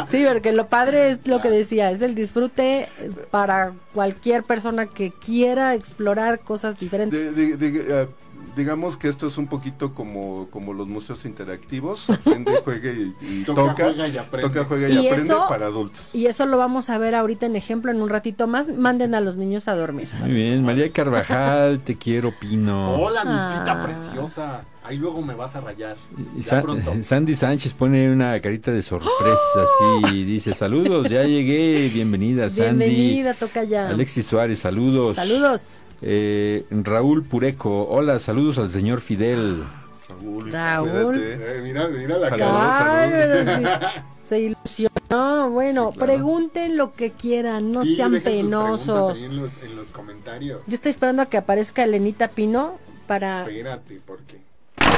[SPEAKER 3] sí, porque lo padre es lo que decía, es el disfrute para cualquier persona que quiera explorar cosas diferentes.
[SPEAKER 6] De- de- de- eh, digamos que esto es un poquito como, como los museos interactivos. Aprende, juega y, y
[SPEAKER 5] Toca,
[SPEAKER 6] toca.
[SPEAKER 5] juega y aprende.
[SPEAKER 6] Toca, juega y,
[SPEAKER 3] Y
[SPEAKER 6] aprende
[SPEAKER 3] eso-
[SPEAKER 6] para adultos.
[SPEAKER 3] Y eso lo vamos a ver ahorita en ejemplo en un ratito más. Manden a los niños a dormir.
[SPEAKER 2] Muy bien, María Carvajal, te quiero, Pino.
[SPEAKER 5] Hola, mi
[SPEAKER 3] Ah.
[SPEAKER 5] pita preciosa. Ahí luego me vas a rayar.
[SPEAKER 2] Y
[SPEAKER 5] Ya pronto.
[SPEAKER 2] Sandy Sánchez pone una carita de sorpresa, así, y dice, saludos, ya llegué, bienvenida Sandy.
[SPEAKER 3] Bienvenida, toca ya.
[SPEAKER 2] Alexis Suárez, saludos.
[SPEAKER 3] Saludos.
[SPEAKER 2] Eh, Raúl Pureco, hola, saludos al señor Fidel.
[SPEAKER 6] Raúl,
[SPEAKER 3] Raúl.
[SPEAKER 5] Eh, mira, mira la
[SPEAKER 6] Saludos.
[SPEAKER 5] cara.
[SPEAKER 6] Saludos.
[SPEAKER 3] se ilusiona. No, bueno,
[SPEAKER 6] Sí, claro.
[SPEAKER 3] pregunten lo que quieran, no
[SPEAKER 5] Sí,
[SPEAKER 3] sean
[SPEAKER 5] dejen sus preguntas
[SPEAKER 3] penosos.
[SPEAKER 5] ahí en los, en los comentarios.
[SPEAKER 3] Yo estoy esperando a que aparezca Elenita Pino para
[SPEAKER 5] Espérate, porque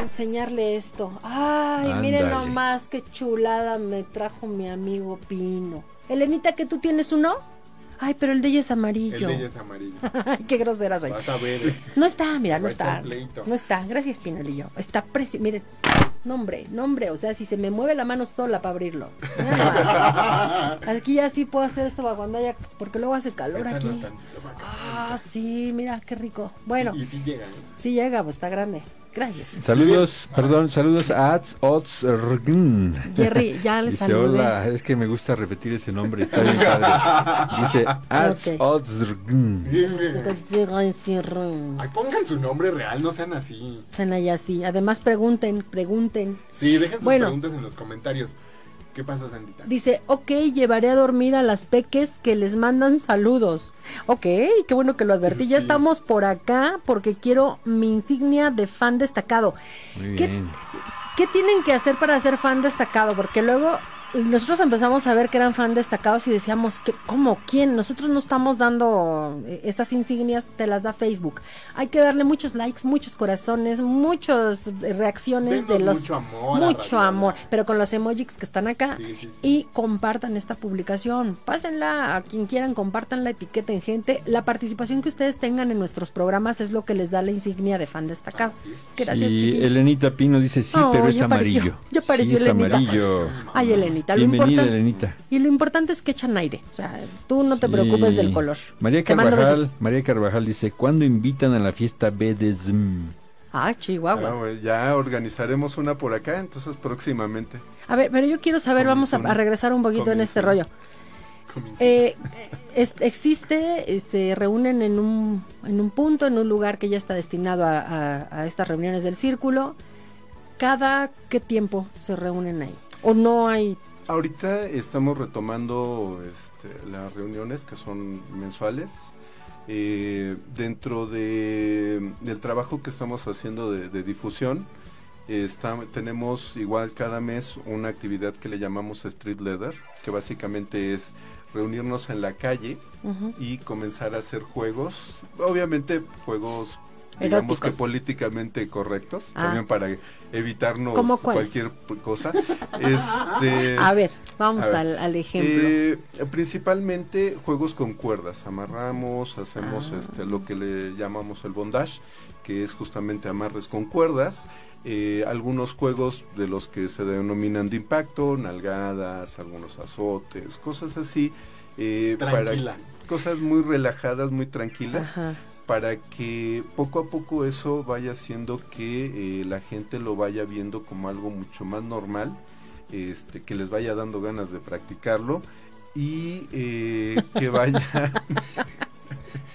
[SPEAKER 3] enseñarle esto. Ay, miren
[SPEAKER 2] Ándale.
[SPEAKER 3] nomás qué chulada me trajo mi amigo Pino. Elenita, que tú tienes uno. Ay, pero el de ella es
[SPEAKER 5] el
[SPEAKER 3] amarillo.
[SPEAKER 5] de ella es amarillo.
[SPEAKER 3] Ay, qué grosera soy.
[SPEAKER 5] Vas a ver.
[SPEAKER 3] No está, mira, no está. No está. Gracias, Pinolillo. Está precioso. Miren, nombre, nombre. O sea, si se me mueve la mano sola para abrirlo. Aquí ya sí puedo hacer esto para cuando haya. Porque luego hace calor
[SPEAKER 5] Échanos
[SPEAKER 3] aquí.
[SPEAKER 5] tantito.
[SPEAKER 3] Ah, sí, mira, qué rico. Bueno,
[SPEAKER 5] Y sí llega, ¿eh?
[SPEAKER 3] sí llega, pues está grande. Gracias.
[SPEAKER 2] Saludos, perdón, saludos a Ats Ots Rgn.
[SPEAKER 3] Jerry, ya le
[SPEAKER 2] Dice,
[SPEAKER 3] saludé.
[SPEAKER 2] hola, es que me gusta repetir ese nombre, está bien padre. Dice, Ats
[SPEAKER 3] Ok.
[SPEAKER 2] Ots Rgn.
[SPEAKER 5] Ay, pongan su nombre real, no sean así.
[SPEAKER 3] Cena sí. Además, pregunten, pregunten.
[SPEAKER 5] Sí, dejen sus
[SPEAKER 3] Bueno.
[SPEAKER 5] preguntas en los comentarios. ¿Qué pasó, Sandita?
[SPEAKER 3] Dice, ok, llevaré a dormir a las peques que les mandan saludos. Ok, qué bueno que lo advertí. Ya estamos por acá porque quiero mi insignia de fan destacado.
[SPEAKER 2] Muy
[SPEAKER 3] ¿Qué-
[SPEAKER 2] bien.
[SPEAKER 3] ¿Qué tienen que hacer para ser fan destacado? Porque luego nosotros empezamos a ver que eran fan destacados y decíamos, que, ¿cómo? ¿Quién? Nosotros no estamos dando eh, esas insignias, te las da Facebook. Hay que darle muchos likes, muchos corazones, muchas eh, reacciones de los...
[SPEAKER 5] mucho amor
[SPEAKER 3] Mucho amor, pero con los emojis que están acá.
[SPEAKER 5] Sí, sí, sí.
[SPEAKER 3] Y compartan esta publicación. Pásenla a quien quieran, compartan etiqueten gente. La participación que ustedes tengan en nuestros programas es lo que les da la insignia de fan destacado. Gracias,
[SPEAKER 2] y. Elenita Pino dice, sí,
[SPEAKER 3] Oh,
[SPEAKER 2] pero es
[SPEAKER 3] ya apareció,
[SPEAKER 2] amarillo.
[SPEAKER 3] ya apareció
[SPEAKER 2] Sí, es
[SPEAKER 3] Elenita.
[SPEAKER 2] amarillo.
[SPEAKER 3] Ay, Elenita, lo
[SPEAKER 2] Bienvenida, Elenita.
[SPEAKER 3] y lo importante es que echan aire. O sea, tú no te preocupes
[SPEAKER 2] Y
[SPEAKER 3] del color.
[SPEAKER 2] María Carvajal. María Carvajal dice, ¿cuándo invitan a la fiesta BDSM?
[SPEAKER 3] Ah, Chihuahua.
[SPEAKER 6] Ah, bueno, ya organizaremos una por acá, entonces próximamente.
[SPEAKER 3] A ver, pero yo quiero saber, vamos a, regresar un poquito en este rollo.
[SPEAKER 5] Comienza.
[SPEAKER 3] Eh, es- existe, eh, se reúnen en un, en un punto, en un lugar que ya está destinado a, a- a estas reuniones del círculo. ¿Cada qué tiempo se reúnen ahí? ¿O no hay?
[SPEAKER 6] Ahorita estamos retomando este, las reuniones que son mensuales. Eh, dentro de, del trabajo que estamos haciendo de, de difusión, está- tenemos igual cada mes una actividad que le llamamos Street Leather, que básicamente es reunirnos en la calle y comenzar a hacer juegos, obviamente juegos digamos que políticamente correctos,
[SPEAKER 3] Ah.
[SPEAKER 6] también para evitarnos cualquier cosa. Este,
[SPEAKER 3] A ver, vamos
[SPEAKER 6] a ver,
[SPEAKER 3] al, al ejemplo.
[SPEAKER 6] eh, principalmente juegos con cuerdas, amarramos, hacemos
[SPEAKER 3] Ah.
[SPEAKER 6] este lo que le llamamos el bondage, que es justamente amarres con cuerdas. eh, algunos juegos de los que se denominan de impacto, nalgadas, algunos azotes, cosas así. eh, para-
[SPEAKER 5] Tranquilas.
[SPEAKER 6] cosas muy relajadas, muy tranquilas
[SPEAKER 3] Ajá.
[SPEAKER 6] Para que poco a poco eso vaya haciendo que eh, la gente lo vaya viendo como algo mucho más normal, este, que les vaya dando ganas de practicarlo y eh, que vaya...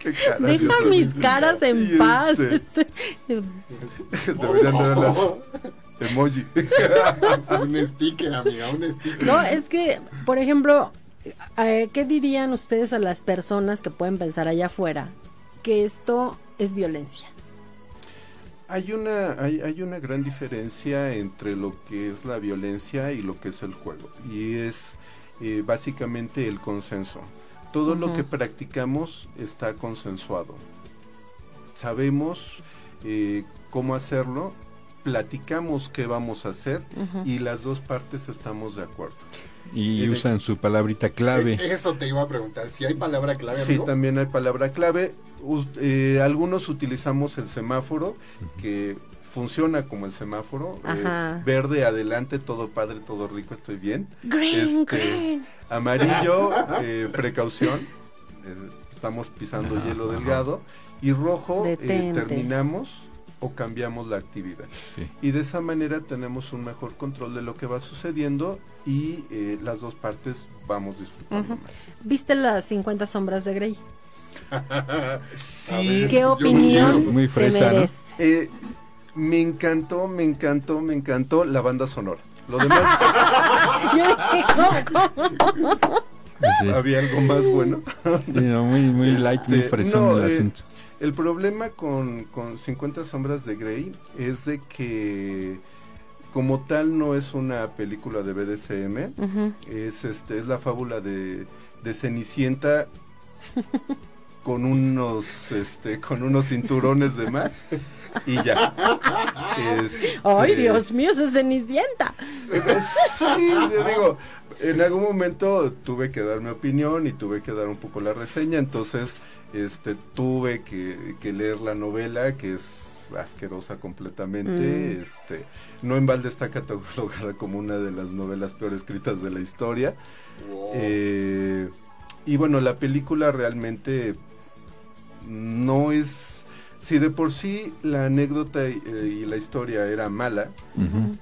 [SPEAKER 6] ¿Qué caras
[SPEAKER 3] Deja mis
[SPEAKER 6] diciendo?
[SPEAKER 3] caras en
[SPEAKER 6] Y,
[SPEAKER 3] paz.
[SPEAKER 6] este,
[SPEAKER 3] este,
[SPEAKER 6] deberían de ver las emoji.
[SPEAKER 5] un sticker, amiga, un sticker.
[SPEAKER 3] No, es que, por ejemplo, eh, ¿qué dirían ustedes a las personas que pueden pensar allá afuera que esto es violencia?
[SPEAKER 6] Hay una, hay, hay una gran diferencia entre lo que es la violencia y lo que es el juego. Y es eh, básicamente el consenso. Todo lo que practicamos está consensuado. Sabemos eh, cómo hacerlo, platicamos qué vamos a hacer y las dos partes estamos de acuerdo.
[SPEAKER 2] Y
[SPEAKER 6] El-
[SPEAKER 2] usan su palabrita clave.
[SPEAKER 5] Eh, Eso te iba a preguntar, si hay palabra clave,
[SPEAKER 6] Sí,
[SPEAKER 5] amigo.
[SPEAKER 6] también hay palabra clave. Us- eh, algunos utilizamos el semáforo, que funciona como el semáforo. eh, verde, adelante, todo padre, todo rico, estoy bien.
[SPEAKER 3] Green,
[SPEAKER 6] Este,
[SPEAKER 3] green.
[SPEAKER 6] Amarillo, eh, precaución. eh, estamos pisando hielo delgado. Y rojo, eh, terminamos o cambiamos la actividad.
[SPEAKER 2] Sí.
[SPEAKER 6] Y de esa manera tenemos un mejor control de lo que va sucediendo y eh, las dos partes vamos disfrutando más.
[SPEAKER 3] ¿Viste las 50 sombras de Grey?
[SPEAKER 6] Sí,
[SPEAKER 3] ¿Qué
[SPEAKER 5] yo
[SPEAKER 3] opinión
[SPEAKER 2] Muy
[SPEAKER 3] te
[SPEAKER 2] fresa, ¿no?
[SPEAKER 6] Eh, me encantó, me encantó, me encantó la banda sonora. Lo demás, había algo más bueno.
[SPEAKER 2] Sí, no, muy, muy light, muy
[SPEAKER 6] Este,
[SPEAKER 2] fresón
[SPEAKER 6] no,
[SPEAKER 2] el
[SPEAKER 6] eh,
[SPEAKER 2] asunto.
[SPEAKER 6] El problema con, con 50 sombras de Grey es de que como tal no es una película de BDSM, es este es la fábula de, de Cenicienta con unos este con unos cinturones de más y ya. Este,
[SPEAKER 3] Ay, Dios mío, eso es Cenicienta.
[SPEAKER 6] Sí, digo, en algún momento tuve que dar mi opinión y tuve que dar un poco la reseña, entonces este tuve que, que leer la novela que es asquerosa completamente,
[SPEAKER 3] Mm.
[SPEAKER 6] este no en balde está catalogada como una de las novelas peor escritas de la historia. Eh, y bueno, la película realmente no es si de por sí la anécdota y, eh, y la historia era mala,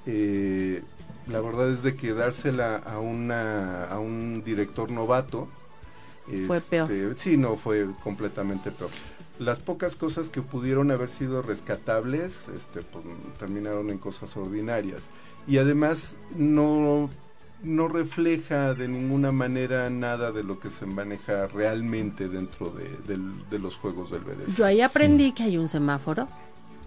[SPEAKER 6] eh, la verdad es de que dársela a una a un director novato
[SPEAKER 3] Fue
[SPEAKER 6] este,
[SPEAKER 3] peor.
[SPEAKER 6] sí no fue completamente peor las pocas cosas que pudieron haber sido rescatables este pues, terminaron en cosas ordinarias y además no no refleja de ninguna manera nada de lo que se maneja realmente dentro de, del- de los juegos del BDSM.
[SPEAKER 3] Yo ahí aprendí que hay un semáforo,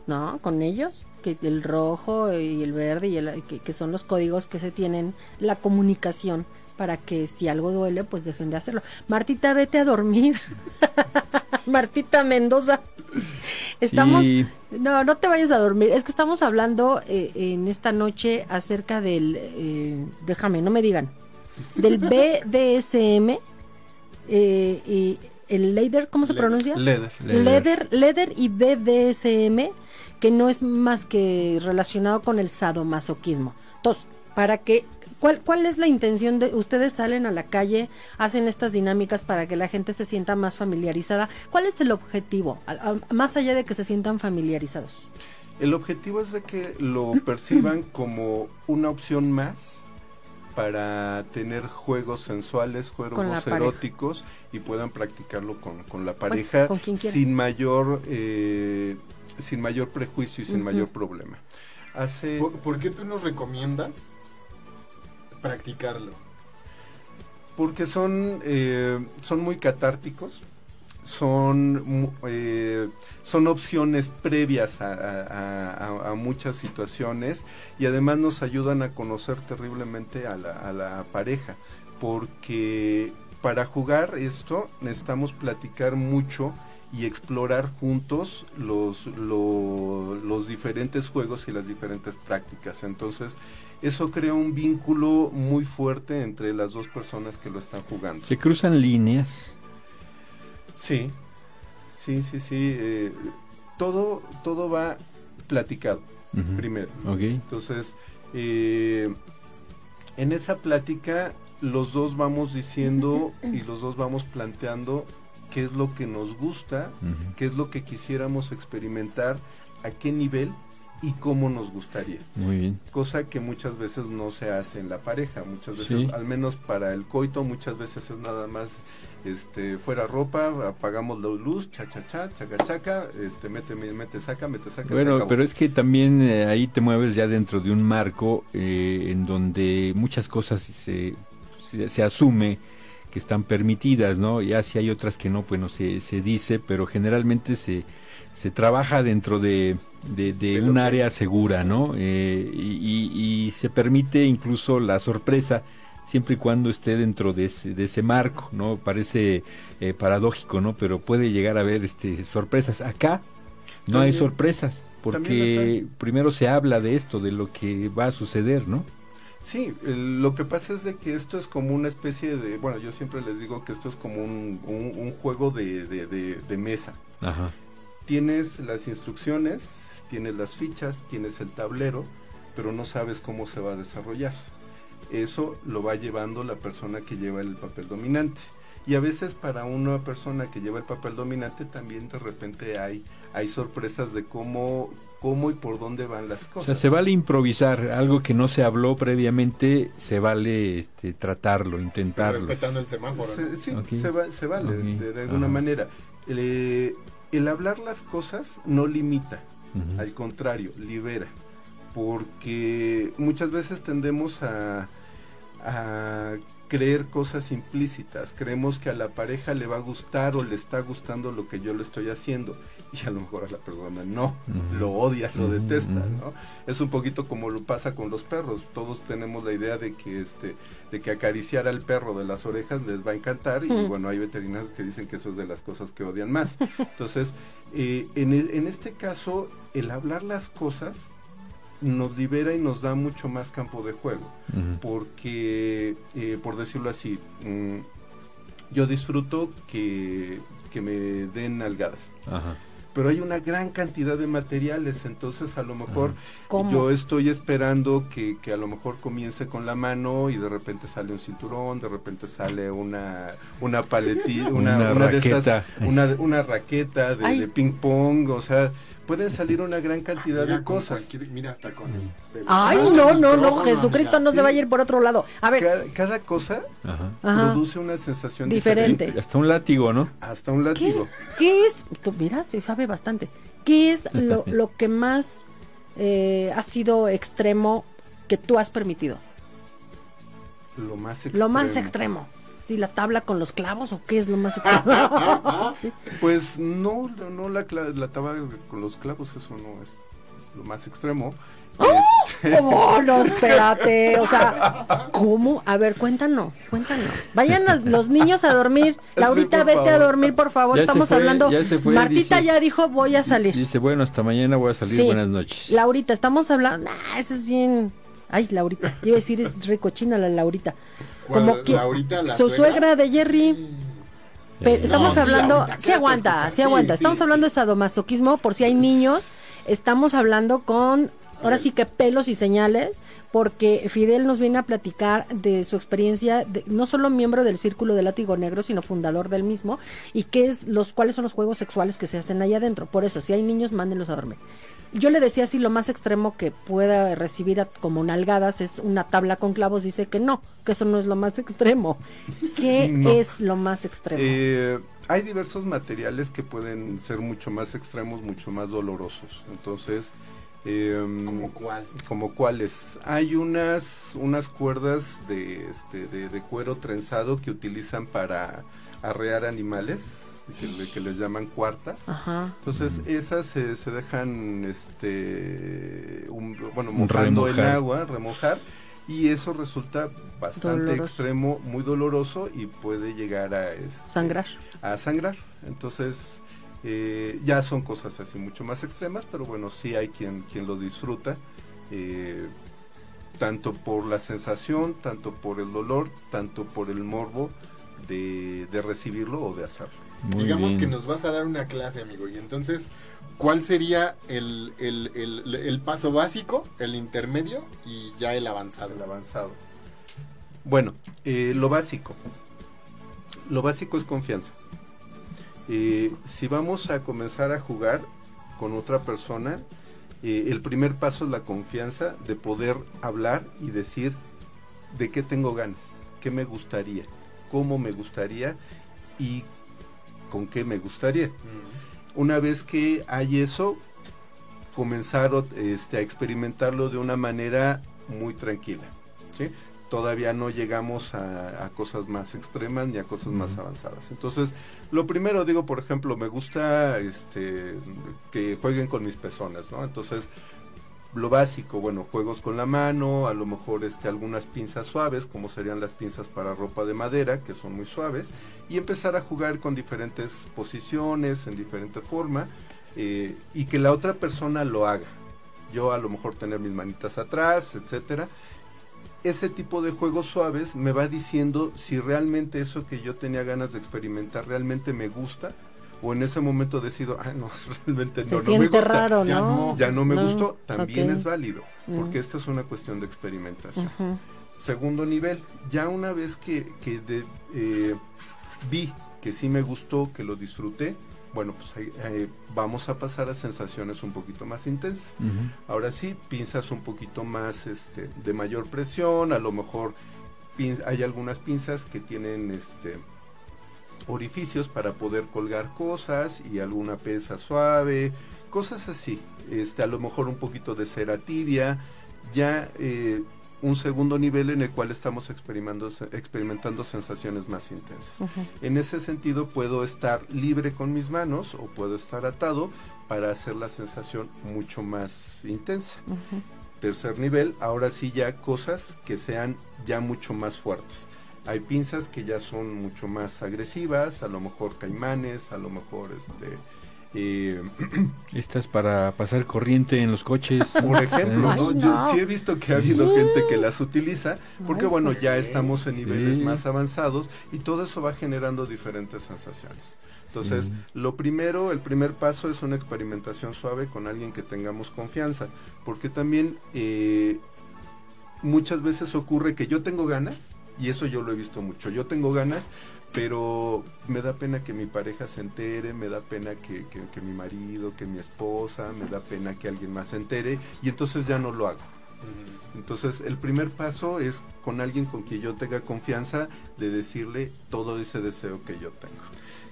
[SPEAKER 3] ¿no? Con ellos, que el rojo y el verde y el, que, que son los códigos que se tienen, la comunicación para que si algo duele, pues dejen de hacerlo. Martita, vete a dormir. Martita Mendoza. Estamos, no, no te vayas a dormir. Es que estamos hablando eh, en esta noche acerca del, eh, déjame, no me digan, del BDSM eh, y el Leider, ¿cómo se
[SPEAKER 5] Leather.
[SPEAKER 3] pronuncia?
[SPEAKER 6] Leather.
[SPEAKER 3] Leather, leather y BDSM, que no es más que relacionado con el sadomasoquismo. Entonces, para que, ¿cuál, ¿cuál es la intención de ustedes salen a la calle, hacen estas dinámicas para que la gente se sienta más familiarizada? ¿Cuál es el objetivo? A- a- más allá de que se sientan familiarizados.
[SPEAKER 6] El objetivo es de que lo perciban como una opción más para tener juegos sensuales, juegos
[SPEAKER 3] pareja.
[SPEAKER 6] eróticos y puedan practicarlo con, con la pareja
[SPEAKER 3] con quien quiera.
[SPEAKER 6] sin mayor eh, sin mayor prejuicio y sin mayor problema. Hace
[SPEAKER 5] ¿Por, por qué tú nos recomiendas practicarlo?
[SPEAKER 6] porque son eh, son muy catárticos son eh, son opciones previas a, muchas situaciones y además nos ayudan a conocer terriblemente a la, a la pareja porque para jugar esto necesitamos platicar mucho y explorar juntos los, lo- los diferentes juegos y las diferentes prácticas. Entonces, eso crea un vínculo muy fuerte entre las dos personas que lo están jugando.
[SPEAKER 2] Se cruzan líneas.
[SPEAKER 6] Sí, sí, sí, sí. eh, todo, todo va platicado primero.
[SPEAKER 2] Ok.
[SPEAKER 6] Entonces, eh, en esa plática los dos vamos diciendo y los dos vamos planteando qué es lo que nos gusta,
[SPEAKER 2] Ujú.
[SPEAKER 6] qué es lo que quisiéramos experimentar, a qué nivel y cómo nos gustaría.
[SPEAKER 2] Muy bien.
[SPEAKER 6] Cosa que muchas veces no se hace en la pareja, muchas veces,
[SPEAKER 2] Sí.
[SPEAKER 6] al menos para el coito, muchas veces es nada más este fuera ropa, apagamos la luz, cha cha cha, chaca chaca, este mete mete saca, mete saca,
[SPEAKER 2] Bueno, pero es que también eh, ahí te mueves ya dentro de un marco eh, en donde muchas cosas se, se, se asume que están permitidas, ¿no? Ya si hay otras que no, bueno, se, se dice, pero generalmente se, se trabaja dentro de, de, un área segura, ¿no? Eh, y, y- y se permite incluso la sorpresa siempre y cuando esté dentro de ese, de ese marco, ¿no? Parece eh, paradójico, ¿no? Pero puede llegar a haber este, sorpresas. Acá no hay sorpresas, porque primero se habla de esto, de lo que va a suceder, ¿no?
[SPEAKER 6] Sí, lo que pasa es de que esto es como una especie de, bueno, yo siempre les digo que esto es como un, un- un juego de, de- de- de mesa.
[SPEAKER 2] Ajá.
[SPEAKER 6] Tienes las instrucciones, tienes las fichas, tienes el tablero, pero no sabes cómo se va a desarrollar. Eso lo va llevando la persona que lleva el papel dominante. Y a veces para una persona que lleva el papel dominante también de repente hay, hay sorpresas de cómo, cómo y por dónde van las
[SPEAKER 2] O
[SPEAKER 6] cosas.
[SPEAKER 2] sea, se vale improvisar, algo que no se habló previamente, se vale este, tratarlo, intentarlo.
[SPEAKER 5] Respetando el semáforo.
[SPEAKER 6] sí, se, va- se vale de, de alguna
[SPEAKER 2] Ajá.
[SPEAKER 6] manera. El, el hablar las cosas no limita, al contrario, libera. Porque muchas veces tendemos a, a creer cosas implícitas. Creemos que a la pareja le va a gustar o le está gustando lo que yo le estoy haciendo. Y a lo mejor a la persona no, lo odia, lo detesta. ¿no? Es un poquito como lo pasa con los perros. Todos tenemos la idea de que este de que acariciar al perro de las orejas les va a encantar y bueno, hay veterinarios que dicen que eso es de las cosas que odian más. Entonces, eh, en, e- en este caso, el hablar las cosas nos libera y nos da mucho más campo de juego porque, eh, por decirlo así, mm, yo disfruto que, que me den algadas.
[SPEAKER 2] Ajá.
[SPEAKER 6] Pero hay una gran cantidad de materiales, entonces a lo mejor
[SPEAKER 3] ¿Cómo?
[SPEAKER 6] yo estoy esperando que, que a lo mejor comience con la mano y de repente sale un cinturón, de repente sale una una paletilla, una,
[SPEAKER 2] Una
[SPEAKER 6] una de estas-
[SPEAKER 2] raqueta.
[SPEAKER 6] una, una raqueta de ping pong, o sea, pueden salir una gran cantidad
[SPEAKER 5] Mira,
[SPEAKER 6] de cosas.
[SPEAKER 5] Mira, hasta con el.
[SPEAKER 3] Ay, no, no, no, Jesucristo no se va a ir por otro lado. A ver,
[SPEAKER 6] Cada, cada cosa
[SPEAKER 2] Ajá.
[SPEAKER 6] Produce una sensación
[SPEAKER 3] Diferente.
[SPEAKER 6] diferente.
[SPEAKER 2] Hasta un látigo, ¿no?
[SPEAKER 6] Hasta un
[SPEAKER 3] ¿qué,
[SPEAKER 6] látigo.
[SPEAKER 3] qué es? Tú, mira, sí sabe bastante. ¿Qué es lo, lo que más eh, ha sido extremo que tú has permitido?
[SPEAKER 6] Lo más extremo.
[SPEAKER 3] Lo más extremo. ¿Sí, la tabla con los clavos o qué es lo más extremo? Sí.
[SPEAKER 6] Pues no, no, la, la tabla con los clavos, eso no es lo más extremo. Este,
[SPEAKER 3] Oh, no, espérate. O sea, ¿cómo? A ver, cuéntanos, cuéntanos. Vayan a- los niños a dormir. Laurita, vete a dormir, por favor.
[SPEAKER 2] Ya
[SPEAKER 3] Estamos
[SPEAKER 2] fue,
[SPEAKER 3] hablando.
[SPEAKER 2] ya se fue,
[SPEAKER 3] Martita
[SPEAKER 2] dice-
[SPEAKER 3] ya dijo, voy a salir.
[SPEAKER 2] Dice, bueno, hasta mañana voy a salir.
[SPEAKER 3] Sí.
[SPEAKER 2] Buenas noches.
[SPEAKER 3] Laurita, estamos hablando. Nah, eso es bien. Ay, Laurita. Iba a decir, es ricochina la Laurita.
[SPEAKER 5] ¿Cuál,
[SPEAKER 3] Como que
[SPEAKER 5] la
[SPEAKER 3] su
[SPEAKER 5] suegra?
[SPEAKER 3] suegra de Jerry. Pero
[SPEAKER 2] Eh,
[SPEAKER 3] estamos
[SPEAKER 5] sí,
[SPEAKER 3] hablando,
[SPEAKER 5] aguanta,
[SPEAKER 3] sí aguanta, sí aguanta.
[SPEAKER 5] sí,
[SPEAKER 3] Estamos hablando de sadomasoquismo por si hay niños. Estamos hablando con, ahora sí que pelos y señales, porque Fidel nos viene a platicar de su experiencia, de- no solo miembro del Círculo de Látigo Negro, sino fundador del mismo, y qué es los cuáles son los juegos sexuales que se hacen ahí adentro. Por eso, si hay niños, mándenlos a dormir. Yo le decía si lo más extremo que pueda recibir a- como nalgadas es una tabla con clavos, dice que no, que eso no es lo más extremo. ¿Qué
[SPEAKER 6] No.
[SPEAKER 3] es lo más extremo?
[SPEAKER 6] eh, hay diversos materiales que pueden ser mucho más extremos, mucho más dolorosos. Entonces, em,
[SPEAKER 5] ¿Como cuál?
[SPEAKER 6] como cuáles hay unas unas cuerdas de este de, de cuero trenzado que utilizan para arrear animales que, le- que les llaman cuartas
[SPEAKER 3] Ajá.
[SPEAKER 6] entonces esas se, se dejan este un- bueno mojando en
[SPEAKER 2] Remojar.
[SPEAKER 6] agua remojar y eso resulta bastante
[SPEAKER 3] Doloroso.
[SPEAKER 6] extremo muy doloroso y puede llegar a este,
[SPEAKER 3] Sangrar.
[SPEAKER 6] a sangrar. Entonces, eh, ya son cosas así mucho más extremas, pero bueno, sí hay quien, quien lo disfruta, eh, tanto por la sensación, tanto por el dolor, tanto por el morbo de, de recibirlo o de hacerlo.
[SPEAKER 2] Muy
[SPEAKER 5] Digamos
[SPEAKER 2] bien.
[SPEAKER 5] que nos vas a dar una clase, amigo. Y entonces, ¿cuál sería el, el- el- el paso básico, el intermedio y ya el avanzado?
[SPEAKER 6] El avanzado. Bueno, eh, lo básico. Lo básico es confianza. Eh, si vamos a comenzar a jugar con otra persona, eh, el primer paso es la confianza de poder hablar y decir de qué tengo ganas, qué me gustaría, cómo me gustaría y con qué me gustaría. Una vez que hay eso, comenzar este, a experimentarlo de una manera muy tranquila. ¿sí? Todavía no llegamos a, a cosas más extremas ni a cosas más avanzadas. Entonces, lo primero digo, por ejemplo, me gusta este, que jueguen con mis pezones, ¿no? Entonces, lo básico, bueno, juegos con la mano, a lo mejor este, algunas pinzas suaves, como serían las pinzas para ropa de madera, que son muy suaves, y empezar a jugar con diferentes posiciones, en diferente forma, eh, y que la otra persona lo haga. Yo a lo mejor tener mis manitas atrás, etcétera. Ese tipo de juegos suaves me va diciendo si realmente eso que yo tenía ganas de experimentar realmente me gusta, o en ese momento decido, ah, no, realmente
[SPEAKER 3] Se
[SPEAKER 6] no, no me gusta
[SPEAKER 3] raro,
[SPEAKER 5] Ya
[SPEAKER 3] ¿no?
[SPEAKER 6] ya no me
[SPEAKER 3] No,
[SPEAKER 6] gustó, también es válido, porque
[SPEAKER 3] Mm.
[SPEAKER 6] esta es una cuestión de experimentación. Segundo nivel, ya una vez que, que de- eh, vi que sí me gustó, que lo disfruté, bueno, pues ahí, eh, vamos a pasar a sensaciones un poquito más intensas. Ahora sí, pinzas un poquito más este, de mayor presión, a lo mejor pin- hay algunas pinzas que tienen este orificios para poder colgar cosas y alguna pesa suave, cosas así. Este, a lo mejor un poquito de cera tibia, ya eh, un segundo nivel en el cual estamos experimentando, experimentando sensaciones más intensas. En ese sentido puedo estar libre con mis manos o puedo estar atado para hacer la sensación mucho más intensa. Tercer nivel, ahora sí ya cosas que sean ya mucho más fuertes. Hay pinzas que ya son mucho más agresivas, a lo mejor caimanes, a lo mejor este eh,
[SPEAKER 2] Estas para pasar corriente en los coches.
[SPEAKER 6] por ejemplo,
[SPEAKER 3] Ay,
[SPEAKER 6] ¿no? yo sí he visto que ha habido gente que las utiliza, porque
[SPEAKER 3] Ay,
[SPEAKER 6] bueno,
[SPEAKER 3] ¿por
[SPEAKER 6] ya estamos en niveles
[SPEAKER 2] Sí.
[SPEAKER 6] más avanzados y todo eso va generando diferentes sensaciones. Entonces,
[SPEAKER 2] Sí.
[SPEAKER 6] lo primero, el primer paso es una experimentación suave con alguien que tengamos confianza, porque también eh, muchas veces ocurre que yo tengo ganas, y eso yo lo he visto mucho, yo tengo ganas, pero me da pena que mi pareja se entere, me da pena que, que- que mi marido, que mi esposa, me da pena que alguien más se entere, y entonces ya no lo hago. Entonces, el primer paso es con alguien con quien yo tenga confianza de decirle todo ese deseo que yo tengo.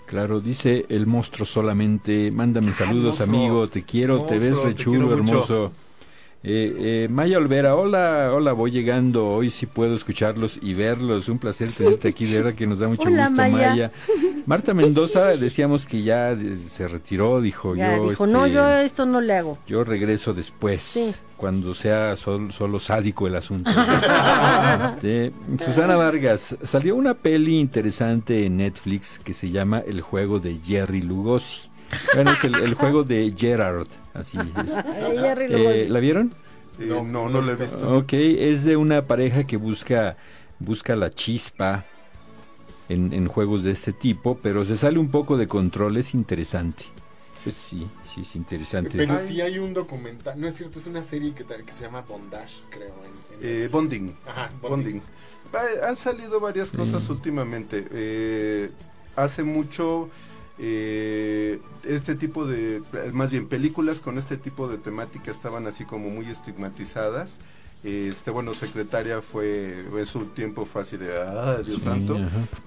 [SPEAKER 2] Claro, dice el monstruo solamente, mándame saludos amigo, te quiero, te ves
[SPEAKER 6] Monstruo,
[SPEAKER 2] re
[SPEAKER 6] te
[SPEAKER 2] chulo,
[SPEAKER 6] quiero mucho.
[SPEAKER 2] Eh, eh, Maya Olvera, hola, hola, voy llegando, hoy sí puedo escucharlos y verlos, un placer tenerte aquí, de verdad que nos da mucho
[SPEAKER 3] Hola,
[SPEAKER 2] gusto,
[SPEAKER 3] Maya.
[SPEAKER 2] Maya. Marta Mendoza, decíamos que ya eh, se retiró, dijo
[SPEAKER 3] Ya
[SPEAKER 2] yo.
[SPEAKER 3] dijo, no,
[SPEAKER 2] este,
[SPEAKER 3] yo esto no le hago.
[SPEAKER 2] yo regreso después,
[SPEAKER 3] Sí.
[SPEAKER 2] cuando sea sol- solo sádico el asunto. Este, Susana Vargas, salió una peli interesante en Netflix que se llama El juego de Jerry Lugosi. Bueno, es el, el juego de Gerard, así es. Eh, ¿La vieron?
[SPEAKER 6] Eh,
[SPEAKER 5] No,
[SPEAKER 6] no,
[SPEAKER 5] no lo he visto.
[SPEAKER 2] Ok, es de una pareja que busca, busca la chispa en, en juegos de este tipo, pero se sale un poco de control, es interesante. Pues sí, sí es interesante.
[SPEAKER 5] Pero sí hay un documental, no es cierto, es una serie que, se llama Bondage, creo. en- en-
[SPEAKER 6] Eh, bonding.
[SPEAKER 5] Ajá,
[SPEAKER 6] Bonding. Han salido varias cosas
[SPEAKER 2] Mm.
[SPEAKER 6] últimamente. Eh, hace mucho eh, este tipo de, más bien películas con este tipo de temática estaban así como muy estigmatizadas. Este, bueno, secretaria fue, en su tiempo fue así de, ah, Dios
[SPEAKER 2] Sí,
[SPEAKER 6] santo.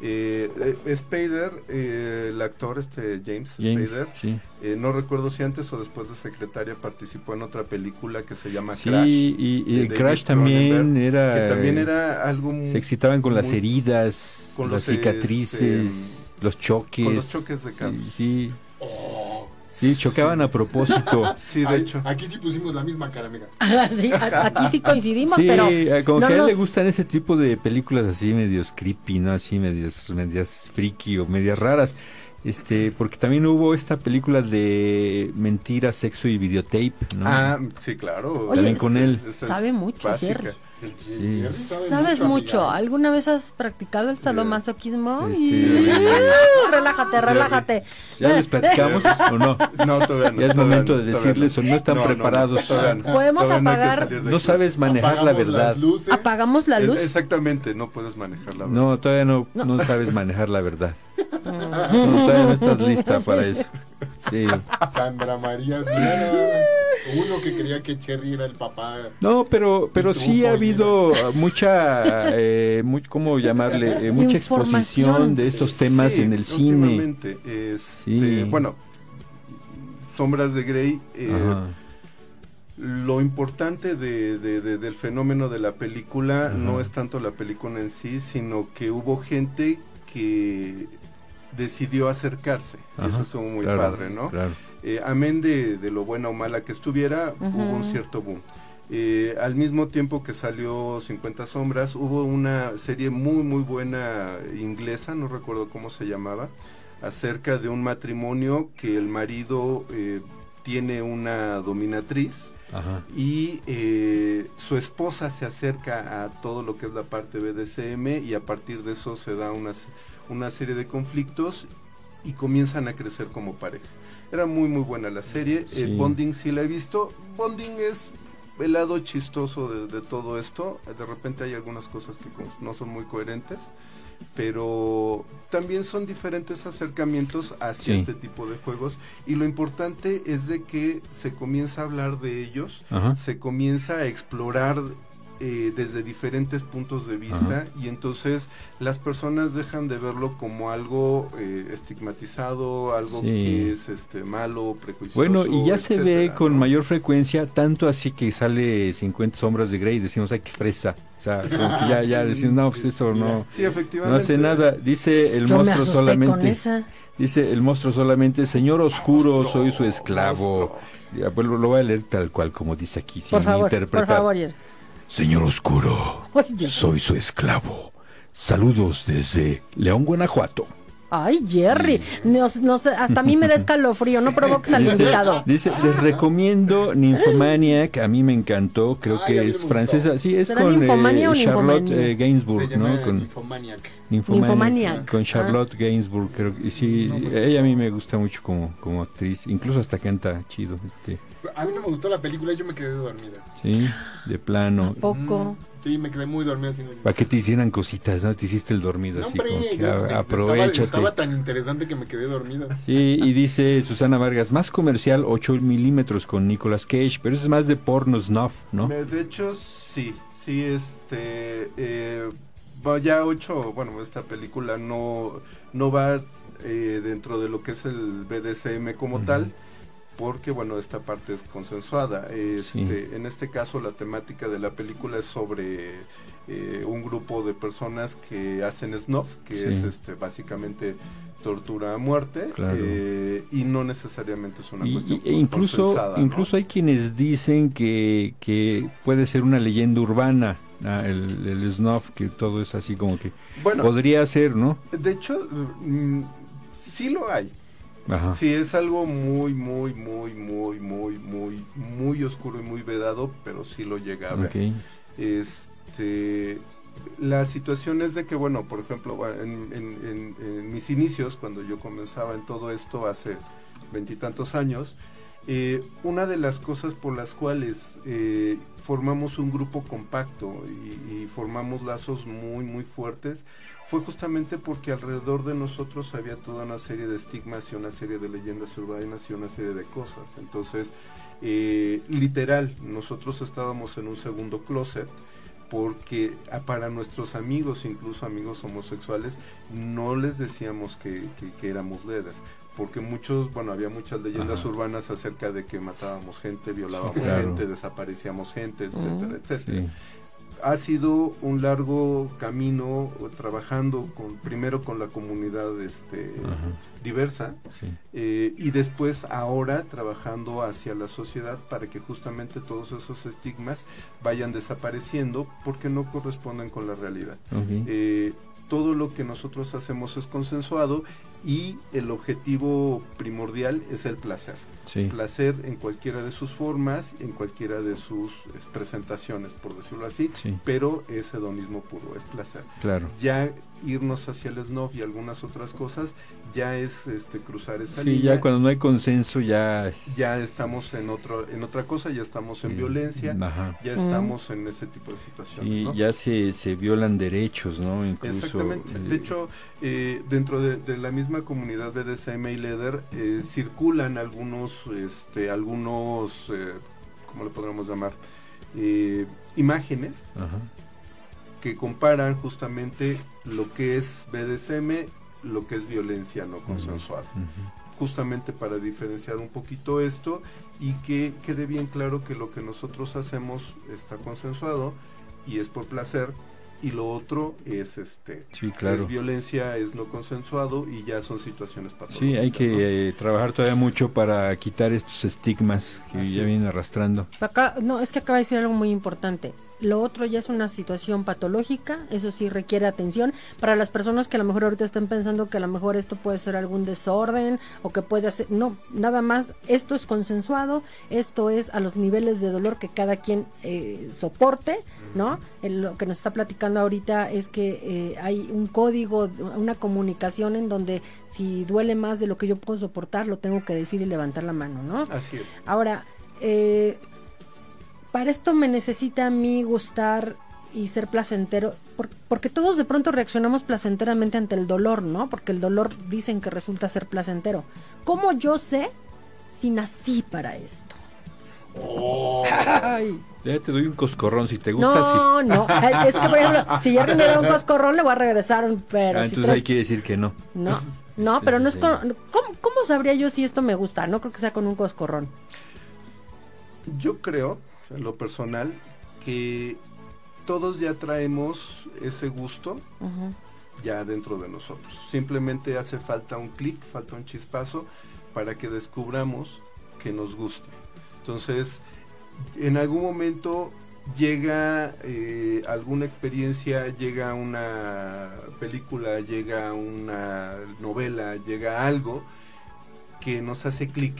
[SPEAKER 6] Eh, eh, Spader, eh, el actor este James,
[SPEAKER 2] James,
[SPEAKER 6] Spader,
[SPEAKER 2] sí.
[SPEAKER 6] eh, no recuerdo si antes o después de secretaria participó en otra película que se llama
[SPEAKER 2] Sí,
[SPEAKER 6] Crash.
[SPEAKER 2] y, Crash también era...
[SPEAKER 6] que también era algo muy-
[SPEAKER 2] Se excitaban con las
[SPEAKER 6] muy-
[SPEAKER 2] heridas,
[SPEAKER 6] con
[SPEAKER 2] las
[SPEAKER 6] los,
[SPEAKER 2] cicatrices,
[SPEAKER 6] este,
[SPEAKER 2] los choques.
[SPEAKER 6] con los choques de carro.
[SPEAKER 2] Sí, sí,
[SPEAKER 5] Oh.
[SPEAKER 2] sí, chocaban a propósito.
[SPEAKER 6] Sí, de
[SPEAKER 5] Ay,
[SPEAKER 6] hecho.
[SPEAKER 5] Aquí sí pusimos la misma cara, amiga.
[SPEAKER 3] Sí, a- aquí sí coincidimos,
[SPEAKER 2] Sí,
[SPEAKER 3] pero
[SPEAKER 2] eh, como
[SPEAKER 3] no
[SPEAKER 2] que a él le gustan ese tipo de películas así medios creepy, ¿no? Así medias, medias friki o medias raras. Este, porque también hubo esta película de mentira, sexo y videotape, ¿no?
[SPEAKER 6] Ah, sí, claro.
[SPEAKER 3] Oye,
[SPEAKER 2] También con él.
[SPEAKER 3] Sabe mucho. Jerry.
[SPEAKER 5] El
[SPEAKER 2] Sí.
[SPEAKER 5] Jerry sabe
[SPEAKER 3] ¿Sabes mucho?
[SPEAKER 5] amiga.
[SPEAKER 3] ¿Alguna vez has practicado el sadomasoquismo?
[SPEAKER 2] Este,
[SPEAKER 3] Y- relájate, relájate.
[SPEAKER 2] ¿Ya les platicamos o no?
[SPEAKER 6] No, todavía no.
[SPEAKER 2] Ya es momento
[SPEAKER 6] no,
[SPEAKER 2] de decirles
[SPEAKER 6] no.
[SPEAKER 2] o no están
[SPEAKER 6] No, no, no,
[SPEAKER 2] preparados.
[SPEAKER 6] todavía.
[SPEAKER 3] Podemos
[SPEAKER 6] Todavía
[SPEAKER 3] apagar-
[SPEAKER 2] No sabes manejar la
[SPEAKER 5] Apagamos
[SPEAKER 2] verdad.
[SPEAKER 5] las luces.
[SPEAKER 3] Apagamos la luz.
[SPEAKER 6] Exactamente, no puedes manejar la verdad.
[SPEAKER 2] No, todavía no,
[SPEAKER 3] No.
[SPEAKER 2] no sabes manejar la verdad. No, todavía no estás lista para eso. Sí.
[SPEAKER 5] Sandra María Diana. Uno que creía que Cherry era el papá.
[SPEAKER 2] No, pero, pero sí ha habido mucha, eh, ¿cómo llamarle? Eh, mucha exposición de estos temas
[SPEAKER 6] Sí,
[SPEAKER 2] en el cine.
[SPEAKER 6] este,
[SPEAKER 2] Sí.
[SPEAKER 6] Bueno, Sombras de Grey. eh. Lo importante de- de- de- del fenómeno de la película
[SPEAKER 2] Ajá.
[SPEAKER 6] no es tanto la película en sí, sino que hubo gente que decidió acercarse. Y
[SPEAKER 2] Ajá,
[SPEAKER 6] Eso estuvo muy
[SPEAKER 2] claro,
[SPEAKER 6] padre, ¿no?
[SPEAKER 2] Claro.
[SPEAKER 6] Eh, amén de, de lo buena o mala que estuviera, hubo un cierto boom. Eh, al mismo tiempo que salió 50 sombras, hubo una serie muy muy buena inglesa, no recuerdo cómo se llamaba, acerca de un matrimonio que el marido eh, tiene una dominatriz
[SPEAKER 2] Ajá.
[SPEAKER 6] y eh, su esposa se acerca a todo lo que es la parte BDSM y a partir de eso se da unas, una serie de conflictos y comienzan a crecer como pareja. Era muy muy buena la serie,
[SPEAKER 2] Sí.
[SPEAKER 6] eh, Bonding sí la he visto, Bonding es el lado chistoso de, de todo esto, de repente hay algunas cosas que no son muy coherentes, pero también son diferentes acercamientos hacia
[SPEAKER 2] Sí.
[SPEAKER 6] este tipo de juegos y lo importante es de que se comienza a hablar de ellos,
[SPEAKER 2] Ajá.
[SPEAKER 6] se comienza a explorar eh, desde diferentes puntos de vista y entonces las personas dejan de verlo como algo eh, estigmatizado, algo
[SPEAKER 2] Sí.
[SPEAKER 6] que es este malo, prejuicioso.
[SPEAKER 2] Bueno, y ya se ve con
[SPEAKER 6] ¿no?
[SPEAKER 2] mayor frecuencia, tanto así que sale 50 sombras de Grey y decimos, ay, qué fresa. O sea, como que ya, ya decimos, no, pues eso no,
[SPEAKER 6] Sí,
[SPEAKER 2] no hace nada. Dice el
[SPEAKER 3] Yo me
[SPEAKER 2] monstruo solamente,
[SPEAKER 3] esa.
[SPEAKER 2] dice el monstruo solamente, señor oscuro,
[SPEAKER 6] Monstruo,
[SPEAKER 2] soy su esclavo.
[SPEAKER 6] monstruo.
[SPEAKER 2] Ya, pues, lo lo voy a leer tal cual como dice aquí, sin
[SPEAKER 3] Por favor, por
[SPEAKER 2] interpretar.
[SPEAKER 3] favor, Jerry.
[SPEAKER 1] Señor Oscuro, soy su esclavo. Saludos desde León, Guanajuato.
[SPEAKER 3] Ay, Jerry. Nos- nos- hasta a mí me da escalofrío. No provoques al
[SPEAKER 2] Dice,
[SPEAKER 3] invitado.
[SPEAKER 2] dice, les recomiendo Nymphomaniac, a mí me encantó, creo
[SPEAKER 5] Ay, a
[SPEAKER 2] que es francesa, sí, es
[SPEAKER 3] ¿Será
[SPEAKER 2] con eh, Charlotte eh, Gainsbourg,
[SPEAKER 5] Se
[SPEAKER 2] ¿no? Con
[SPEAKER 5] Nymphomaniac.
[SPEAKER 2] Nymphomaniac,
[SPEAKER 3] Nymphomaniac.
[SPEAKER 2] con Charlotte Gainsbourg, creo que sí, ella a mí me gusta mucho como, como actriz, incluso hasta canta chido, este,
[SPEAKER 5] A mí no me gustó la película, yo me quedé dormida.
[SPEAKER 2] sí, de plano.
[SPEAKER 3] Poco.
[SPEAKER 5] Sí, me quedé muy dormida. Así,
[SPEAKER 2] Para que te hicieran cositas, ¿no? Te hiciste el dormido,
[SPEAKER 5] no,
[SPEAKER 2] así
[SPEAKER 5] hombre,
[SPEAKER 2] como que a-
[SPEAKER 5] estaba,
[SPEAKER 2] aprovechate.
[SPEAKER 5] estaba tan interesante que me quedé dormido.
[SPEAKER 2] Sí, y dice Susana Vargas, más comercial 8 milímetros con Nicolas Cage, pero eso es más de porno snuff, ¿no?
[SPEAKER 6] Me- De hecho, sí, sí, este, eh, ya ocho, bueno, esta película no, no va eh, dentro de lo que es el BDSM como
[SPEAKER 2] Ujú.
[SPEAKER 6] tal, porque, bueno, esta parte es consensuada. Este, En este caso, la temática de la película es sobre eh, un grupo de personas que hacen snuff, que
[SPEAKER 2] Sí.
[SPEAKER 6] es este, básicamente tortura a muerte,
[SPEAKER 2] Claro.
[SPEAKER 6] eh, y no necesariamente es una
[SPEAKER 2] Y-
[SPEAKER 6] cuestión
[SPEAKER 2] e incluso incluso hay quienes dicen que, que puede ser una leyenda urbana ah, el, el snuff que todo es así como que
[SPEAKER 6] Bueno,
[SPEAKER 2] podría ser no
[SPEAKER 6] De hecho, mm, sí lo hay.
[SPEAKER 2] Ajá.
[SPEAKER 6] Sí, es algo muy, muy, muy, muy, muy, muy, muy oscuro y muy vedado, pero sí lo llega a ver.
[SPEAKER 2] Ok.
[SPEAKER 6] Este, la situación es de que, bueno, por ejemplo, en, en- en- en mis inicios, cuando yo comenzaba en todo esto hace veintitantos años, eh, una de las cosas por las cuales eh, formamos un grupo compacto y, y formamos lazos muy, muy fuertes fue justamente porque alrededor de nosotros había toda una serie de estigmas y una serie de leyendas urbanas y una serie de cosas. Entonces, eh, literal, nosotros estábamos en un segundo closet porque ah, para nuestros amigos, incluso amigos homosexuales, no les decíamos que, que- que éramos leather. Porque muchos, bueno, había muchas leyendas
[SPEAKER 2] Ajá.
[SPEAKER 6] urbanas acerca de que matábamos gente, violábamos
[SPEAKER 2] claro.
[SPEAKER 6] gente, desaparecíamos gente, etcétera, etcétera
[SPEAKER 2] Sí.
[SPEAKER 6] Ha sido un largo camino eh, trabajando con primero con la comunidad este diversa
[SPEAKER 2] Sí.
[SPEAKER 6] eh, y después ahora trabajando hacia la sociedad para que justamente todos esos estigmas vayan desapareciendo porque no corresponden con la realidad. Eh, todo lo que nosotros hacemos es consensuado y el objetivo primordial es el placer
[SPEAKER 2] Sí.
[SPEAKER 6] placer en cualquiera de sus formas, en cualquiera de sus eh, presentaciones, por decirlo así,
[SPEAKER 2] Sí.
[SPEAKER 6] pero es hedonismo puro, es placer.
[SPEAKER 2] Claro.
[SPEAKER 6] Ya irnos hacia el snuff y algunas otras cosas, ya es este cruzar esa
[SPEAKER 2] Sí,
[SPEAKER 6] línea.
[SPEAKER 2] ya cuando no hay consenso ya
[SPEAKER 6] Ya estamos en otro, en otra cosa, ya estamos en
[SPEAKER 2] Sí.
[SPEAKER 6] violencia,
[SPEAKER 2] Ajá.
[SPEAKER 6] ya estamos en ese tipo de situaciones.
[SPEAKER 2] Y
[SPEAKER 6] ¿no?
[SPEAKER 2] ya se, se violan derechos, ¿no? Incluso,
[SPEAKER 6] Exactamente.
[SPEAKER 2] eh,
[SPEAKER 6] De hecho, eh, dentro de, de la misma comunidad BDSM y Leather eh, circulan algunos, este, algunos, eh, ¿cómo le podríamos llamar? Eh, imágenes
[SPEAKER 2] ajá.
[SPEAKER 6] Que comparan justamente lo que es BDSM, lo que es violencia no consensual. Justamente para diferenciar un poquito esto y que quede bien claro que lo que nosotros hacemos está consensuado y es por placer y lo otro es este
[SPEAKER 2] Sí, claro.
[SPEAKER 6] es violencia, es no consensuado y ya son situaciones patológicas.
[SPEAKER 2] Sí, hay
[SPEAKER 6] ¿no?
[SPEAKER 2] que eh, trabajar todavía mucho para quitar estos estigmas que
[SPEAKER 6] Así
[SPEAKER 2] ya
[SPEAKER 6] es.
[SPEAKER 2] vienen arrastrando.
[SPEAKER 3] Acá, no, es que acaba de decir algo muy importante. Lo otro ya es una situación patológica, eso sí requiere atención. Para las personas que a lo mejor ahorita están pensando que a lo mejor esto puede ser algún desorden o que puede hacer... No, nada más, esto es consensuado, esto es a los niveles de dolor que cada quien eh, soporte, ¿no? El- lo que nos está platicando ahorita es que eh, hay un código, una comunicación en donde si duele más de lo que yo puedo soportar, lo tengo que decir y levantar la mano, ¿no?
[SPEAKER 6] Así es.
[SPEAKER 3] Ahora, eh, para esto me necesita a mí gustar y ser placentero, por- porque todos de pronto reaccionamos placenteramente ante el dolor, ¿no? Porque el dolor dicen que resulta ser placentero. ¿Cómo yo sé si nací para esto? Ay.
[SPEAKER 2] Ya te doy un coscorrón si te gusta. sí.
[SPEAKER 3] No, no. Es que, por ejemplo, si Jerry me da un coscorrón, le voy a regresar un pero.
[SPEAKER 2] Ah,
[SPEAKER 3] si
[SPEAKER 2] entonces
[SPEAKER 3] traes-
[SPEAKER 2] ahí quiere decir que no.
[SPEAKER 3] No, no, pero no es con... ¿cómo, cómo sabría yo si esto me gusta? No creo que sea con un coscorrón.
[SPEAKER 6] Yo creo, en lo personal, que todos ya traemos ese gusto ya dentro de nosotros. Simplemente hace falta un clic, falta un chispazo para que descubramos que nos guste. Entonces, en algún momento llega eh, alguna experiencia, llega una película, llega una novela, llega algo que nos hace clic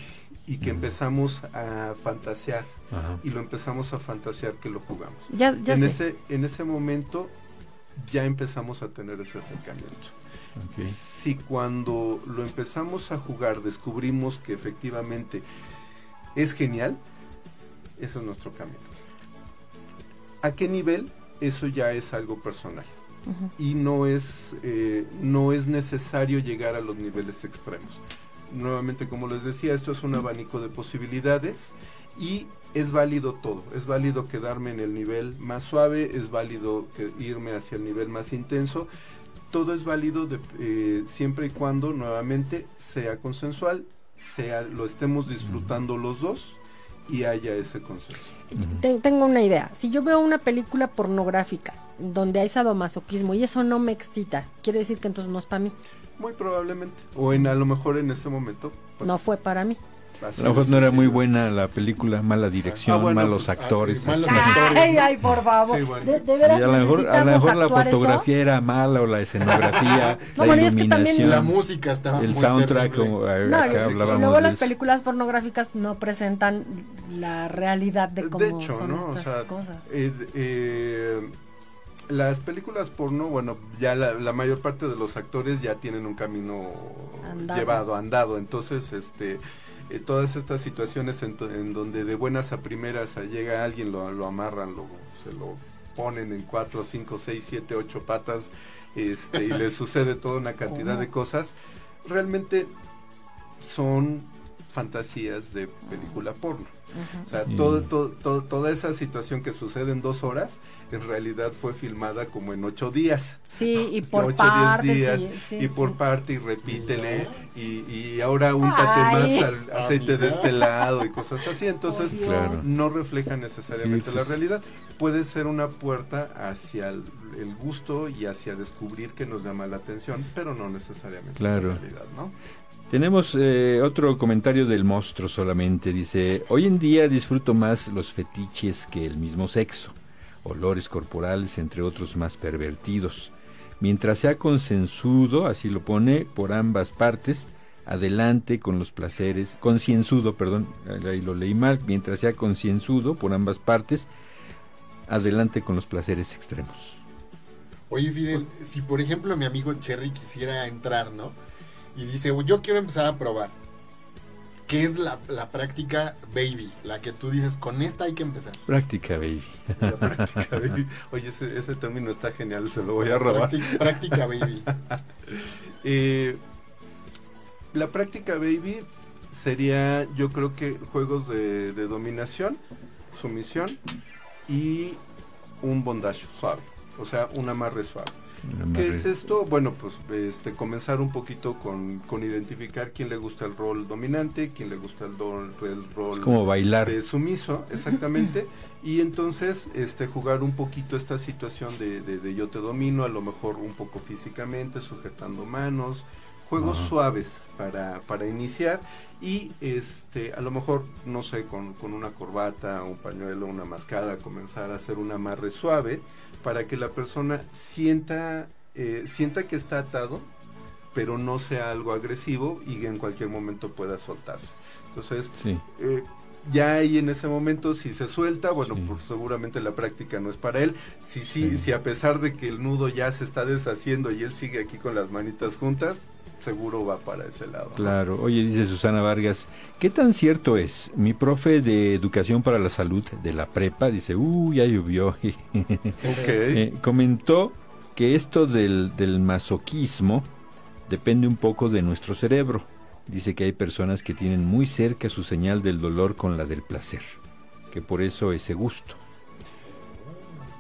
[SPEAKER 6] y que empezamos a fantasear
[SPEAKER 2] Ajá.
[SPEAKER 6] y lo empezamos a fantasear que lo jugamos.
[SPEAKER 3] Ya, ya
[SPEAKER 6] en
[SPEAKER 3] sé.
[SPEAKER 6] ese en ese momento ya empezamos a tener ese acercamiento. Si cuando lo empezamos a jugar descubrimos que efectivamente es genial, ese es nuestro camino. ¿A qué nivel? Eso ya es algo personal y no es, eh, no es necesario llegar a los niveles extremos. Nuevamente, como les decía, esto es un abanico de posibilidades y es válido todo. Es válido quedarme en el nivel más suave, es válido que- irme hacia el nivel más intenso. Todo es válido de- eh, siempre y cuando nuevamente sea consensual, sea, lo estemos disfrutando los dos y haya ese consenso.
[SPEAKER 3] Te- tengo una idea. Si yo veo una película pornográfica donde hay sadomasoquismo y eso no me excita, quiere decir que entonces no es para mí.
[SPEAKER 6] Muy probablemente. O en a lo mejor en ese momento. pues,
[SPEAKER 3] No fue para mí.
[SPEAKER 6] Así
[SPEAKER 2] A lo mejor no era muy buena la película, mala dirección,
[SPEAKER 6] Ah, bueno,
[SPEAKER 2] malos
[SPEAKER 6] pues,
[SPEAKER 2] actores.
[SPEAKER 5] ah, malos actores.
[SPEAKER 3] Ay, ay, por favor.
[SPEAKER 6] Sí, bueno.
[SPEAKER 3] de, de
[SPEAKER 2] Sí, a lo mejor, a lo mejor la
[SPEAKER 3] actuar eso.
[SPEAKER 2] fotografía era mala o la escenografía,
[SPEAKER 3] No,
[SPEAKER 2] la
[SPEAKER 3] bueno, y es que también-
[SPEAKER 2] iluminación,
[SPEAKER 5] La música estaba
[SPEAKER 2] el
[SPEAKER 5] muy
[SPEAKER 2] soundtrack,
[SPEAKER 5] terrible.
[SPEAKER 2] como eh,
[SPEAKER 3] No,
[SPEAKER 2] acá hablábamos
[SPEAKER 3] luego
[SPEAKER 2] de
[SPEAKER 3] las películas pornográficas no presentan la realidad de cómo
[SPEAKER 6] de hecho,
[SPEAKER 3] son
[SPEAKER 6] ¿no? O
[SPEAKER 3] estas
[SPEAKER 6] sea,
[SPEAKER 3] cosas.
[SPEAKER 6] eh, eh, las películas porno, bueno, ya la, la mayor parte de los actores ya tienen un camino
[SPEAKER 3] Andado.
[SPEAKER 6] llevado, andado. Entonces, este, eh, todas estas situaciones en, donde de buenas a primeras llega alguien, lo, lo amarran, lo, se lo ponen en cuatro, cinco, seis, siete, ocho patas, este, y le sucede toda una cantidad de cosas. Realmente son fantasías de película porno. O sea, todo, todo- todo- toda esa situación que sucede en dos horas, en realidad fue filmada como en ocho días.
[SPEAKER 3] Sí, y por
[SPEAKER 6] Ocho, diez
[SPEAKER 3] partes.
[SPEAKER 6] días,
[SPEAKER 3] sí, sí,
[SPEAKER 6] y por
[SPEAKER 3] sí.
[SPEAKER 6] parte, y repítele, y, y ahora úntate
[SPEAKER 3] Ay.
[SPEAKER 6] más al aceite de este lado y cosas así. Entonces,
[SPEAKER 3] Oh.
[SPEAKER 2] Claro.
[SPEAKER 6] no refleja necesariamente
[SPEAKER 2] Sí,
[SPEAKER 6] la realidad. Puede ser una puerta hacia el, el gusto y hacia descubrir que nos llama la atención, pero no necesariamente
[SPEAKER 2] Claro.
[SPEAKER 6] la realidad, ¿no?
[SPEAKER 2] Tenemos eh, otro comentario del monstruo solamente. Dice, hoy en día disfruto más los fetiches que el mismo sexo, olores corporales, entre otros más pervertidos. Mientras sea consensudo, así lo pone, por ambas partes, adelante con los placeres, concienzudo, perdón, ahí lo leí mal, mientras sea concienzudo por ambas partes, adelante con los placeres extremos.
[SPEAKER 5] Oye, Fidel, si por ejemplo mi amigo Cherry quisiera entrar, ¿no? Y dice, yo quiero empezar a probar. ¿Qué es la, la práctica baby? La que tú dices, con esta hay que empezar.
[SPEAKER 2] Práctica, baby.
[SPEAKER 6] La práctica, baby. Oye, ese, ese término está genial, se lo voy a robar.
[SPEAKER 5] Práctica, práctica baby.
[SPEAKER 6] Eh, la práctica baby sería, yo creo que juegos de, de dominación, sumisión y un bondage suave, o sea, un amarre suave. ¿Qué es esto? Bueno, pues este, comenzar un poquito con, con identificar quién le gusta el rol dominante, quién le gusta el, do- el rol
[SPEAKER 2] Como bailar.
[SPEAKER 6] de sumiso, exactamente. y entonces este jugar un poquito esta situación de, de- de yo te domino, a lo mejor un poco físicamente, sujetando manos, juegos suaves para, para iniciar y este a lo mejor, no sé, con, con una corbata, un pañuelo, una mascada, comenzar a hacer un amarre suave para que la persona sienta, eh, sienta que está atado, pero no sea algo agresivo y en cualquier momento pueda soltarse. Entonces,
[SPEAKER 2] Sí.
[SPEAKER 6] eh, ya ahí en ese momento si se suelta, bueno,
[SPEAKER 2] Sí.
[SPEAKER 6] pues seguramente la práctica no es para él. Si sí,
[SPEAKER 2] Sí.
[SPEAKER 6] si a pesar de que el nudo ya se está deshaciendo y él sigue aquí con las manitas juntas, seguro va para ese lado.
[SPEAKER 2] Claro, oye, dice Susana Vargas, ¿qué tan cierto es? Mi profe de Educación para la Salud de la prepa dice, uh, ya llovió. Eh, comentó que esto del, del masoquismo depende un poco de nuestro cerebro. Dice que hay personas que tienen muy cerca su señal del dolor con la del placer. que por eso ese gusto.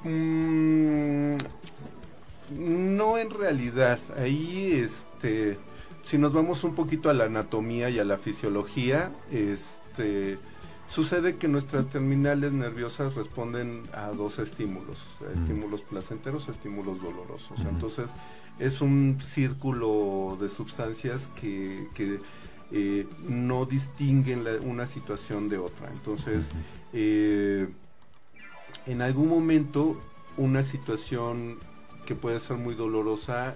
[SPEAKER 6] Mm, no en realidad. Ahí, este, si nos vamos un poquito a la anatomía y a la fisiología, este, sucede que nuestras terminales nerviosas responden a dos estímulos, a
[SPEAKER 2] Mm.
[SPEAKER 6] estímulos placenteros, estímulos dolorosos. Entonces, es un círculo de sustancias que, que, eh, no distinguen la- una situación de otra. Entonces, eh, en algún momento una situación que puede ser muy dolorosa,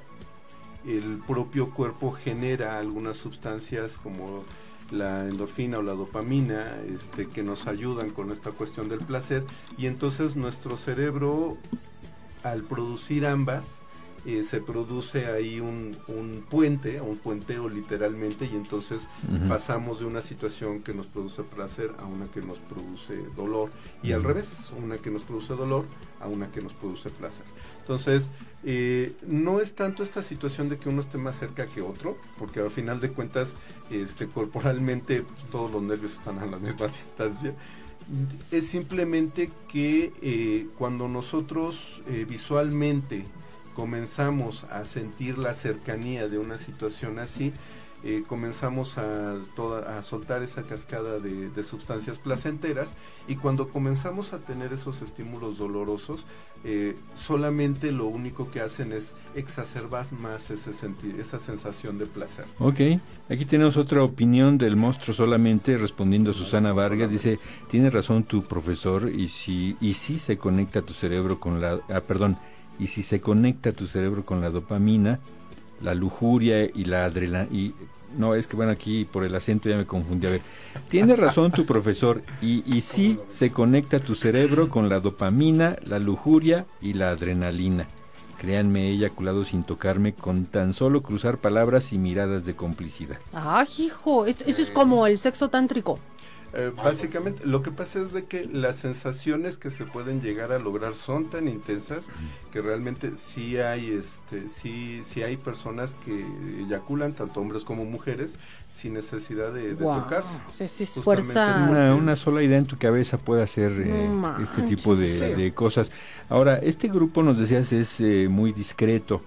[SPEAKER 6] el propio cuerpo genera algunas sustancias como la endorfina o la dopamina este, que nos ayudan con esta cuestión del placer. Y entonces nuestro cerebro al producir ambas eh, se produce ahí un, un puente, un puenteo literalmente y entonces pasamos de una situación que nos produce placer a una que nos produce dolor. Y al revés, una que nos produce dolor a una que nos produce placer. Entonces, eh, no es tanto esta situación de que uno esté más cerca que otro, porque al final de cuentas, este, corporalmente pues, todos los nervios están a la misma distancia. Es simplemente que eh, cuando nosotros eh, visualmente comenzamos a sentir la cercanía de una situación así, eh, comenzamos a, toda- a soltar esa cascada de, de sustancias placenteras y cuando comenzamos a tener esos estímulos dolorosos, eh, solamente lo único que hacen es exacerbar más ese senti- esa sensación de placer.
[SPEAKER 2] Ok, aquí tenemos otra opinión del monstruo solamente respondiendo a Susana Vargas.
[SPEAKER 6] solamente.
[SPEAKER 2] Dice, tiene razón tu profesor y si, y si se conecta tu cerebro con la... Ah, perdón, y si se conecta tu cerebro con la dopamina, la lujuria y la adrenalina... No, es que bueno, aquí por el acento ya me confundí. A ver, tiene razón tu profesor y, y sí se conecta tu cerebro con la dopamina, la lujuria y la adrenalina. Créanme, he eyaculado sin tocarme con tan solo cruzar palabras y miradas de complicidad.
[SPEAKER 3] Ay, hijo, esto es como el sexo tántrico.
[SPEAKER 6] Eh, básicamente, lo que pasa es de que las sensaciones que se pueden llegar a lograr son tan intensas que realmente sí hay, este, sí, sí hay personas que eyaculan, tanto hombres como mujeres, sin necesidad de, tocarse.
[SPEAKER 3] sí fuerza.
[SPEAKER 2] Una, una sola idea en tu cabeza puede hacer eh,
[SPEAKER 3] No
[SPEAKER 2] este tipo de,
[SPEAKER 6] Sí.
[SPEAKER 2] de cosas. Ahora, este grupo nos decías es eh, muy discreto,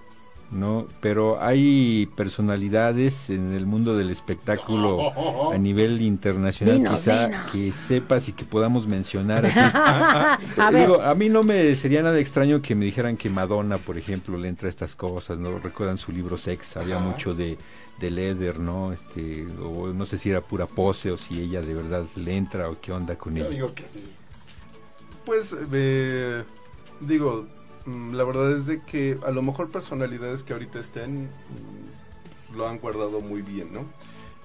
[SPEAKER 2] ¿no? Pero hay personalidades en el mundo del espectáculo a nivel internacional,
[SPEAKER 3] Dinos,
[SPEAKER 2] quizá
[SPEAKER 3] dinos.
[SPEAKER 2] que sepas y que podamos mencionar. así.
[SPEAKER 3] A
[SPEAKER 2] Digo, a mí no me sería nada extraño que me dijeran que Madonna, por ejemplo, le entra a estas cosas, ¿no? Recuerdan su libro Sex, había
[SPEAKER 5] Ajá.
[SPEAKER 2] mucho de, de Leather, ¿no? Este, o no sé si era pura pose o si ella de verdad le entra o qué onda con
[SPEAKER 5] Yo
[SPEAKER 2] ella.
[SPEAKER 5] digo que sí.
[SPEAKER 6] Pues, eh, digo, la verdad es de que a lo mejor personalidades que ahorita estén mm, lo han guardado muy bien, ¿no?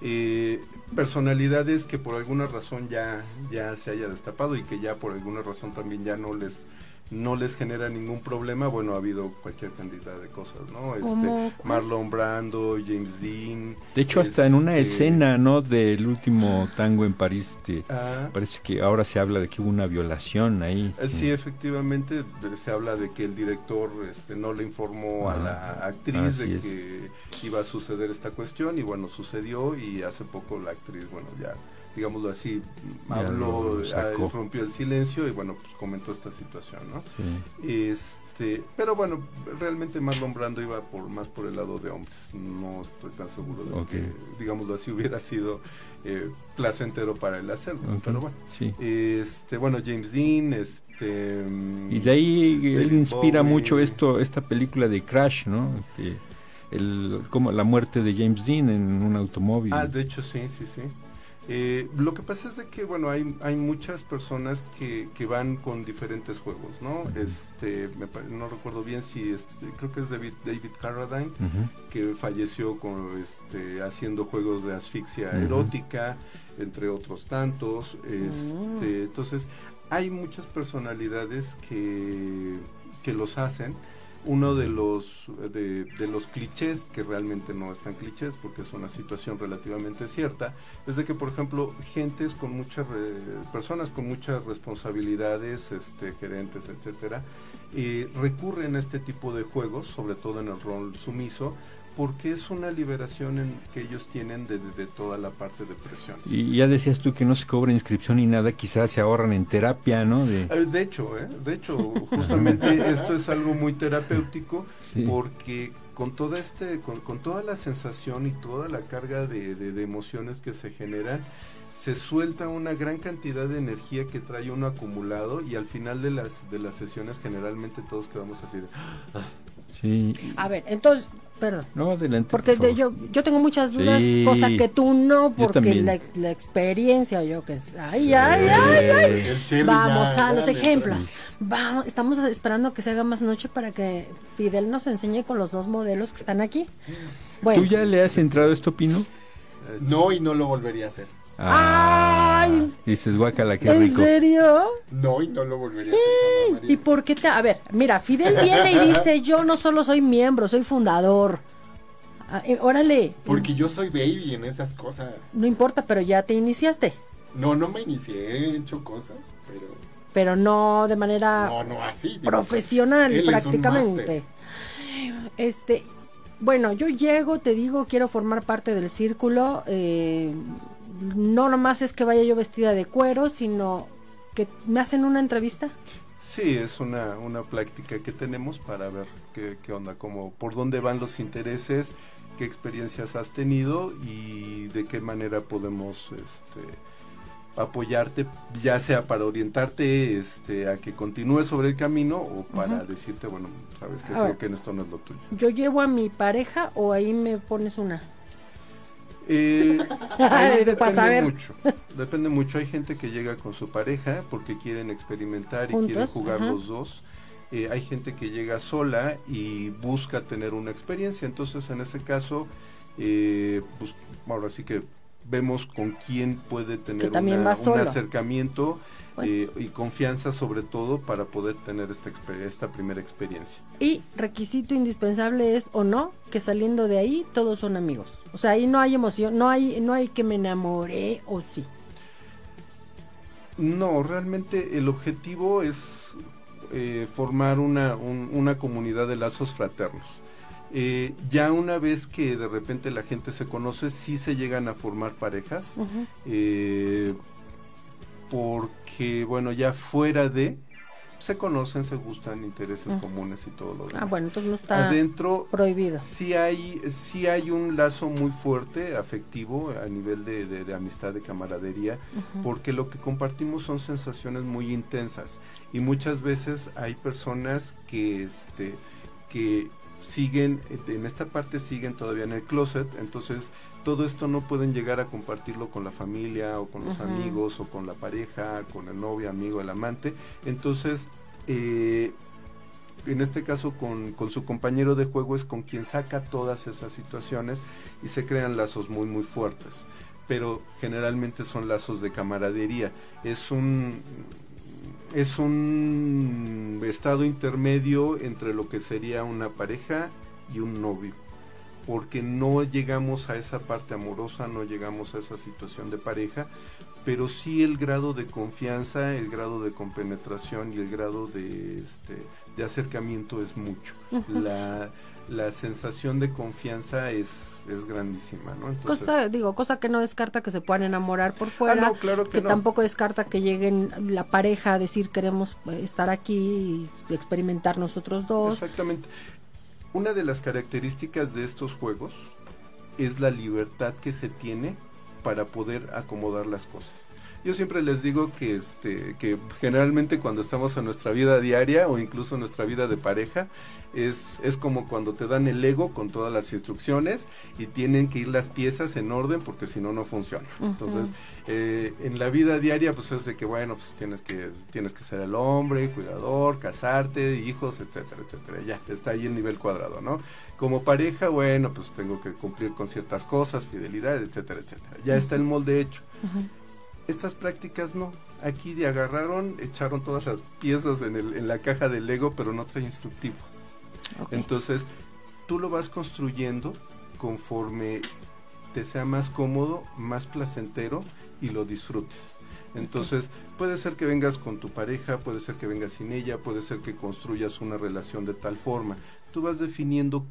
[SPEAKER 6] Eh, personalidades que por alguna razón ya, ya se haya destapado y que ya por alguna razón también ya no les no les genera ningún problema, bueno, ha habido cualquier cantidad de cosas, ¿no?
[SPEAKER 3] ¿Cómo
[SPEAKER 6] Este? Marlon Brando, James Dean.
[SPEAKER 2] De hecho, hasta en una
[SPEAKER 6] este,
[SPEAKER 2] escena, ¿no? Del último tango en París, este,
[SPEAKER 6] ah,
[SPEAKER 2] parece que ahora se habla de que hubo una violación ahí.
[SPEAKER 6] Eh, Sí, efectivamente, de- se habla de que el director este, no le informó a la actriz
[SPEAKER 2] Así
[SPEAKER 6] de
[SPEAKER 2] es.
[SPEAKER 6] que iba a suceder esta cuestión y bueno, sucedió y hace poco la actriz, bueno, ya digámoslo así, habló, ah, rompió el silencio y bueno, pues comentó esta situación, ¿no?
[SPEAKER 2] Sí.
[SPEAKER 6] Este, pero bueno, realmente Marlon Brando iba por más por el lado de hombres. No estoy tan seguro de que, digámoslo así, hubiera sido eh, placentero para él hacerlo.
[SPEAKER 2] Ok,
[SPEAKER 6] Pero bueno,
[SPEAKER 2] sí.
[SPEAKER 6] este, bueno, James Dean, este,
[SPEAKER 2] Y de ahí él
[SPEAKER 6] David
[SPEAKER 2] inspira
[SPEAKER 6] Bowie.
[SPEAKER 2] mucho esto, esta película de Crash, ¿no? Que el, como la muerte de James Dean en un automóvil.
[SPEAKER 6] Ah, de hecho sí, sí, sí. Eh, lo que pasa es de que, bueno, hay, hay muchas personas que, que van con diferentes juegos, ¿no? Este, me no recuerdo bien si, este, creo que es David, David Carradine, que falleció con, este, haciendo juegos de asfixia erótica, entre otros tantos.
[SPEAKER 3] Mm.
[SPEAKER 6] Este, Entonces, hay muchas personalidades que, que los hacen. Uno de los, de, los clichés, que realmente no están clichés porque es una situación relativamente cierta, es de que, por ejemplo, gentes con muchas, personas con muchas responsabilidades, este, gerentes, etcétera, eh, recurren a este tipo de juegos, sobre todo en el rol sumiso, porque es una liberación en, que ellos tienen de, de- toda la parte de presiones.
[SPEAKER 2] Y ya decías tú que no se cobra inscripción ni nada, quizás se ahorran en terapia, ¿no? De,
[SPEAKER 6] Eh, De hecho, ¿eh? de hecho, justamente esto es algo muy terapéutico
[SPEAKER 2] Sí.
[SPEAKER 6] porque con toda este, con, con toda la sensación y toda la carga de, de- de emociones que se generan, se suelta una gran cantidad de energía que trae uno acumulado y al final de las de las sesiones generalmente todos quedamos así de,
[SPEAKER 2] sí.
[SPEAKER 3] A ver, entonces, perdón.
[SPEAKER 2] No, adelante.
[SPEAKER 3] Porque
[SPEAKER 2] por
[SPEAKER 3] de-
[SPEAKER 2] favor.
[SPEAKER 3] yo, yo tengo muchas dudas,
[SPEAKER 2] Sí.
[SPEAKER 3] cosa que tú no, porque la, la experiencia, yo que sé. Ay, ay, ay, ay.
[SPEAKER 5] El Cherry
[SPEAKER 3] Vamos
[SPEAKER 5] ya-
[SPEAKER 3] a los ejemplos. Vamos, estamos esperando que se haga más noche para que Fidel nos enseñe con los dos modelos que están aquí. Bueno,
[SPEAKER 2] ¿Tú ya le has entrado esto, Pino?
[SPEAKER 5] No, y no lo volvería a hacer.
[SPEAKER 3] Ay.
[SPEAKER 2] Dices, guacala, qué
[SPEAKER 3] ¿en
[SPEAKER 2] rico.
[SPEAKER 3] serio?
[SPEAKER 5] No, y no lo volvería a hacer. María.
[SPEAKER 3] ¿Y por qué te.? A ver, mira, Fidel viene y dice: Yo no solo soy miembro, soy fundador. Ah, eh, órale,
[SPEAKER 5] Porque yo soy baby en esas cosas.
[SPEAKER 3] no importa, pero ya te iniciaste.
[SPEAKER 5] No, no me inicié, he hecho cosas, pero
[SPEAKER 3] Pero no de manera
[SPEAKER 5] no, no así.
[SPEAKER 3] profesional
[SPEAKER 5] Él es un
[SPEAKER 3] prácticamente. Este, bueno, yo llego, te digo, quiero formar parte del círculo. eh, no nomás es que vaya yo vestida de cuero, sino que me hacen una entrevista.
[SPEAKER 6] Sí, es una, una práctica que tenemos para ver qué, qué onda, como por dónde van los intereses, qué experiencias has tenido y de qué manera podemos este, apoyarte, ya sea para orientarte este, a que continúes sobre el camino o para decirte, bueno, sabes que creo que en esto no es lo tuyo.
[SPEAKER 3] Yo llevo a mi pareja o ahí me pones una.
[SPEAKER 6] Eh, ahí
[SPEAKER 3] Pa' saber.
[SPEAKER 6] depende mucho. Depende mucho. Hay gente que llega con su pareja porque quieren experimentar y quieren jugar
[SPEAKER 3] ajá.
[SPEAKER 6] los dos. Eh, hay gente que llega sola y busca tener una experiencia. Entonces, en ese caso, eh, pues ahora sí que vemos con quién puede tener una- un acercamiento
[SPEAKER 3] Bueno.
[SPEAKER 6] eh, y confianza sobre todo para poder tener esta, esta primera experiencia.
[SPEAKER 3] Y requisito indispensable es o no que saliendo de ahí todos son amigos. O sea, ahí no hay emoción, no hay, no hay que me enamoré o sí.
[SPEAKER 6] No, realmente el objetivo es eh, formar una, un- una comunidad de lazos fraternos. Eh, ya una vez que de repente la gente se conoce, sí se llegan a formar parejas,
[SPEAKER 3] Ujú.
[SPEAKER 6] eh, porque bueno, ya fuera de, se conocen, se gustan, intereses
[SPEAKER 3] Ujú.
[SPEAKER 6] comunes y todo lo demás.
[SPEAKER 3] Ah, bueno, entonces no está
[SPEAKER 6] Adentro
[SPEAKER 3] prohibido.
[SPEAKER 6] sí hay, sí hay un lazo muy fuerte, afectivo, a nivel de, de- de amistad, de camaradería, porque lo que compartimos son sensaciones muy intensas y muchas veces hay personas que, este, que siguen, en esta parte siguen todavía en el closet, entonces todo esto no pueden llegar a compartirlo con la familia o con los amigos o con la pareja, con el novio, amigo, el amante, entonces... eh, en este caso con, con su compañero de juego es con quien saca todas esas situaciones y se crean lazos muy muy fuertes. Pero generalmente son lazos de camaradería. Es un es un estado intermedio entre lo que sería una pareja y un novio porque no llegamos a esa parte amorosa, no llegamos a esa situación de pareja, pero sí el grado de confianza, el grado de compenetración y el grado de, este, de acercamiento es mucho. la, la sensación de confianza es, es grandísima, ¿no? Entonces-
[SPEAKER 3] Cosa, digo, cosa que no descarta que se puedan enamorar por
[SPEAKER 6] Ah,
[SPEAKER 3] fuera,
[SPEAKER 6] no, claro que,
[SPEAKER 3] que
[SPEAKER 6] no.
[SPEAKER 3] tampoco descarta que lleguen la pareja a decir queremos eh, estar aquí y experimentar nosotros dos.
[SPEAKER 6] Exactamente. Una de las características de estos juegos es la libertad que se tiene para poder acomodar las cosas. Yo siempre les digo que este que generalmente cuando estamos en nuestra vida diaria o incluso en nuestra vida de pareja es, es como cuando te dan el Lego con todas las instrucciones y tienen que ir las piezas en orden porque si no no funciona. Entonces eh, en la vida diaria pues es de que bueno pues tienes que tienes que ser el hombre, cuidador, casarte, hijos, etcétera, etcétera. Ya está ahí el nivel cuadrado, ¿no? Como pareja bueno pues tengo que cumplir con ciertas cosas, fidelidad, etcétera, etcétera. Ya está el molde hecho. Estas prácticas no. Aquí de agarraron, echaron todas las piezas en, el, en la caja del Lego, pero no trae instructivo. Entonces, tú lo vas construyendo conforme te sea más cómodo, más placentero y lo disfrutes. Entonces, puede ser que vengas con tu pareja, puede ser que vengas sin ella, puede ser que construyas una relación de tal forma. Tú vas definiendo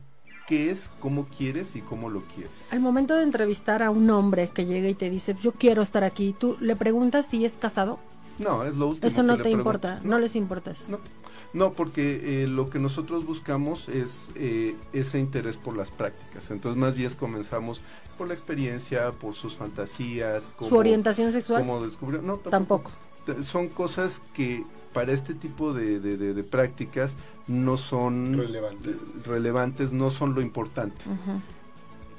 [SPEAKER 6] qué es, cómo quieres y cómo lo quieres.
[SPEAKER 3] Al momento de entrevistar a un hombre que llega y te dice, yo quiero estar aquí, tú le preguntas si es casado.
[SPEAKER 6] No, es lo último.
[SPEAKER 3] Eso no
[SPEAKER 6] que
[SPEAKER 3] te
[SPEAKER 6] le
[SPEAKER 3] importa, no les importa eso.
[SPEAKER 6] No, no, porque eh, lo que nosotros buscamos es eh, ese interés por las prácticas. Entonces, más bien comenzamos por la experiencia, por sus fantasías,
[SPEAKER 3] Su orientación sexual
[SPEAKER 6] cómo descubrió. No,
[SPEAKER 3] tampoco.
[SPEAKER 6] Son cosas que para este tipo de, de- de- de prácticas no son
[SPEAKER 5] Relevantes.
[SPEAKER 6] relevantes, no son lo importante.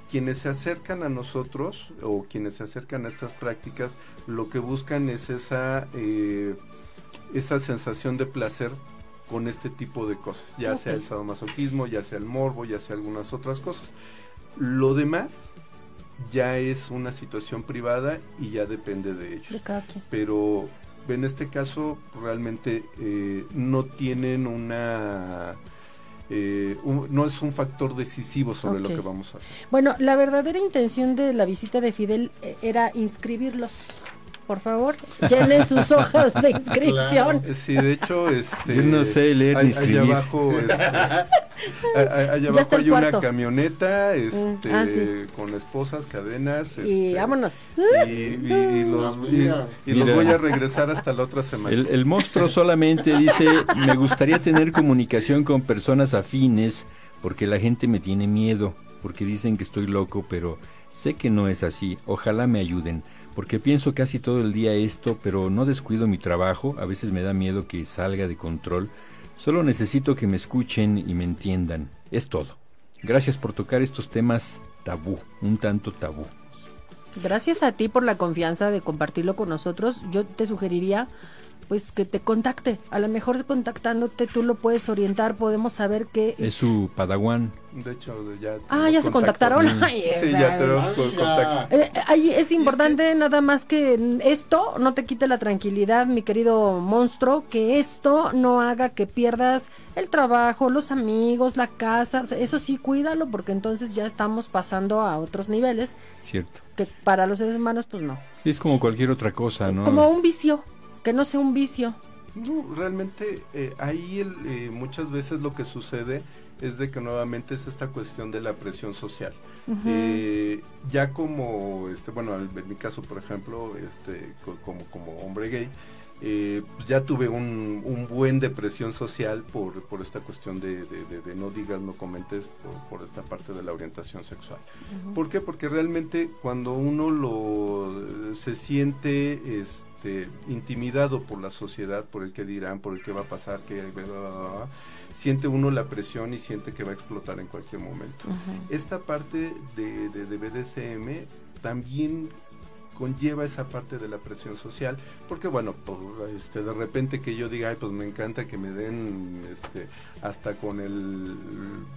[SPEAKER 6] Quienes se acercan a nosotros o quienes se acercan a estas prácticas, lo que buscan es esa, eh, esa sensación de placer con este tipo de cosas, ya sea el sadomasoquismo, ya sea el morbo, ya sea algunas otras cosas. Lo demás ya es una situación privada y ya depende de ellos
[SPEAKER 3] De cada quien.
[SPEAKER 6] pero en este caso realmente eh, no tienen una eh, un- no es un factor decisivo sobre lo que vamos a hacer.
[SPEAKER 3] Bueno, la verdadera intención de la visita de Fidel eh, era inscribirlos. Por favor, llenen sus hojas de inscripción.
[SPEAKER 6] Sí, de hecho, este,
[SPEAKER 2] Yo no sé leer ni escribir.
[SPEAKER 6] Allá abajo, este, allá abajo hay una camioneta, este,
[SPEAKER 3] ah, sí.
[SPEAKER 6] con esposas, cadenas,
[SPEAKER 3] Y
[SPEAKER 6] este,
[SPEAKER 3] vámonos.
[SPEAKER 6] y, y- y los, y-
[SPEAKER 5] Mira.
[SPEAKER 6] y los
[SPEAKER 2] Mira.
[SPEAKER 6] voy a regresar hasta la otra semana.
[SPEAKER 2] El, el monstruo solamente dice, me gustaría tener comunicación con personas afines porque la gente me tiene miedo, porque dicen que estoy loco, pero sé que no es así. Ojalá me ayuden, porque pienso casi todo el día esto, pero no descuido mi trabajo, a veces me da miedo que salga de control. Solo necesito que me escuchen y me entiendan. Es todo. Gracias por tocar estos temas tabú, un tanto tabú.
[SPEAKER 3] Gracias a ti por la confianza de compartirlo con nosotros. Yo te sugeriría pues que te contacte. A lo mejor contactándote tú lo puedes orientar, podemos saber qué
[SPEAKER 2] Es su padawan.
[SPEAKER 6] De hecho, ya
[SPEAKER 3] Ah, ya se contactaron. Ay,
[SPEAKER 6] Sí, ya tenemos contacto.
[SPEAKER 3] Eh, ahí es importante nada más que esto no te quite la tranquilidad, mi querido monstruo, que esto no haga que pierdas el trabajo, los amigos, la casa, o sea, eso sí cuídalo porque entonces ya estamos pasando a otros niveles
[SPEAKER 2] Cierto.
[SPEAKER 3] que para los seres humanos pues no.
[SPEAKER 2] Sí, es como cualquier otra cosa, ¿no?
[SPEAKER 3] Como un vicio, que no sea un vicio.
[SPEAKER 6] No, realmente eh, ahí el, eh, muchas veces lo que sucede es de que nuevamente es esta cuestión de la presión social. Eh, ya como, este, bueno, en mi caso, por ejemplo, este, co- como, como hombre gay, eh, ya tuve un, un buen depresión social por, por esta cuestión de, de- de- de no digas, no comentes, por, por esta parte de la orientación sexual. ¿Por qué? Porque realmente cuando uno lo se siente este, intimidado por la sociedad, por el que dirán, por el que va a pasar, que bla, bla, bla, bla, siente uno la presión y siente que va a explotar en cualquier momento. Esta parte de, de, de BDSM también conlleva esa parte de la presión social, porque bueno, por, este, de repente que yo diga, ay, pues me encanta que me den este, hasta con el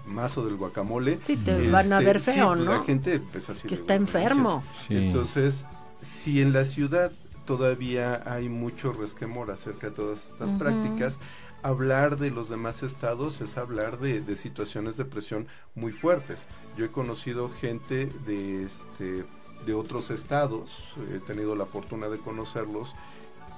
[SPEAKER 6] mazo del guacamole.
[SPEAKER 3] Sí, te van a
[SPEAKER 6] Este,
[SPEAKER 3] ver feo,
[SPEAKER 6] pues,
[SPEAKER 3] ¿no?
[SPEAKER 6] La gente pues, así
[SPEAKER 3] Que
[SPEAKER 6] de,
[SPEAKER 3] está
[SPEAKER 6] bueno,
[SPEAKER 3] enfermo.
[SPEAKER 2] Sí.
[SPEAKER 6] Entonces, si en la ciudad todavía hay mucho resquemor acerca de todas estas prácticas, hablar de los demás estados es hablar de, de situaciones de presión muy fuertes. Yo he conocido gente de este de otros estados, he tenido la fortuna de conocerlos,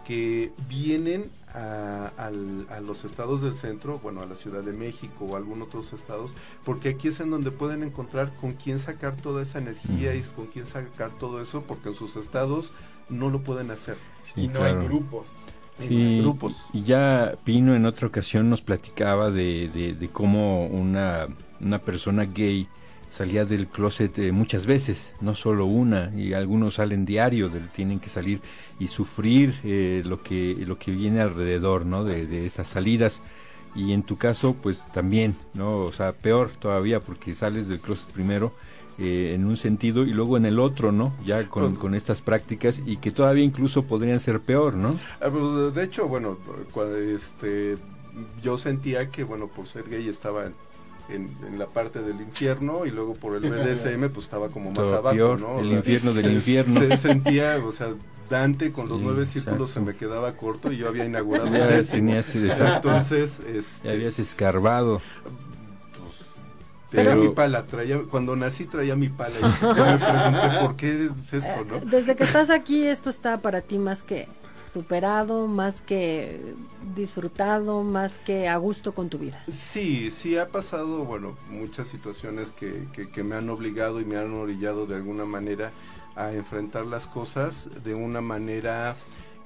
[SPEAKER 6] que vienen a, al- a los estados del centro, bueno, a la Ciudad de México o a algunos otros estados, porque aquí es en donde pueden encontrar con quién sacar toda esa energía y con quién sacar todo eso, porque en sus estados no lo pueden hacer.
[SPEAKER 2] Sí,
[SPEAKER 5] y no
[SPEAKER 2] claro.
[SPEAKER 5] hay grupos.
[SPEAKER 2] Sí,
[SPEAKER 6] grupos.
[SPEAKER 2] Y ya Pino en otra ocasión nos platicaba de, de, de cómo una, una persona gay salía del closet eh, muchas veces, no solo una, y algunos salen diario, del, tienen que salir y sufrir eh, lo que lo que viene alrededor, ¿no? De, de esas salidas. Y en tu caso, pues también, ¿no? O sea, peor todavía porque sales del closet primero eh, en un sentido y luego en el otro, ¿no? Ya con,
[SPEAKER 6] Pues-
[SPEAKER 2] con estas prácticas y que todavía incluso podrían ser peor, ¿no?
[SPEAKER 6] Ah, pues, de hecho, bueno, este, yo sentía que, bueno, por ser gay estaba en, en- la parte del infierno y luego por el BDSM pues estaba como más
[SPEAKER 2] Todo
[SPEAKER 6] abajo,
[SPEAKER 2] peor,
[SPEAKER 6] ¿no?
[SPEAKER 2] el infierno del
[SPEAKER 6] se-
[SPEAKER 2] infierno.
[SPEAKER 6] Se sentía, o sea, Dante con los
[SPEAKER 2] Sí,
[SPEAKER 6] nueve círculos
[SPEAKER 2] exacto.
[SPEAKER 6] se me quedaba corto y yo había inaugurado
[SPEAKER 2] Ya tenías, exacto.
[SPEAKER 6] Entonces, este,
[SPEAKER 2] Ya habías escarbado.
[SPEAKER 6] Traía
[SPEAKER 2] Pero-
[SPEAKER 6] mi pala, traía, cuando nací traía mi pala y me pregunté por qué es esto, ¿no?
[SPEAKER 3] Desde que estás aquí, esto está para ti más que superado, más que disfrutado, más que a gusto con tu vida.
[SPEAKER 6] Sí, sí ha pasado, bueno, muchas situaciones que, que, que me han obligado y me han orillado de alguna manera a enfrentar las cosas de una manera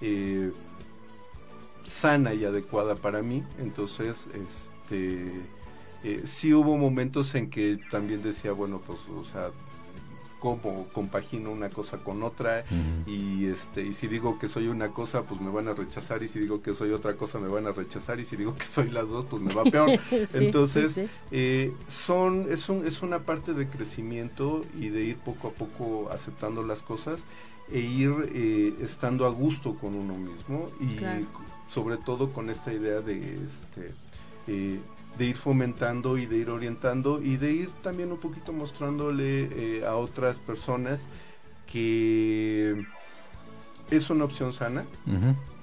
[SPEAKER 6] eh, sana y adecuada para mí. Entonces, este, eh, sí hubo momentos en que también decía, bueno, pues, o sea, cómo compagino una cosa con otra y este y si digo que soy una cosa pues me van a rechazar y si digo que soy otra cosa me van a rechazar y si digo que soy las dos pues me va peor
[SPEAKER 3] Sí,
[SPEAKER 6] entonces
[SPEAKER 3] sí, sí.
[SPEAKER 6] eh, son es un, es una parte de crecimiento y de ir poco a poco aceptando las cosas e ir eh, estando a gusto con uno mismo y
[SPEAKER 3] Claro.
[SPEAKER 6] sobre todo con esta idea de este eh, de ir fomentando y de ir orientando y de ir también un poquito mostrándole eh, a otras personas que es una opción sana,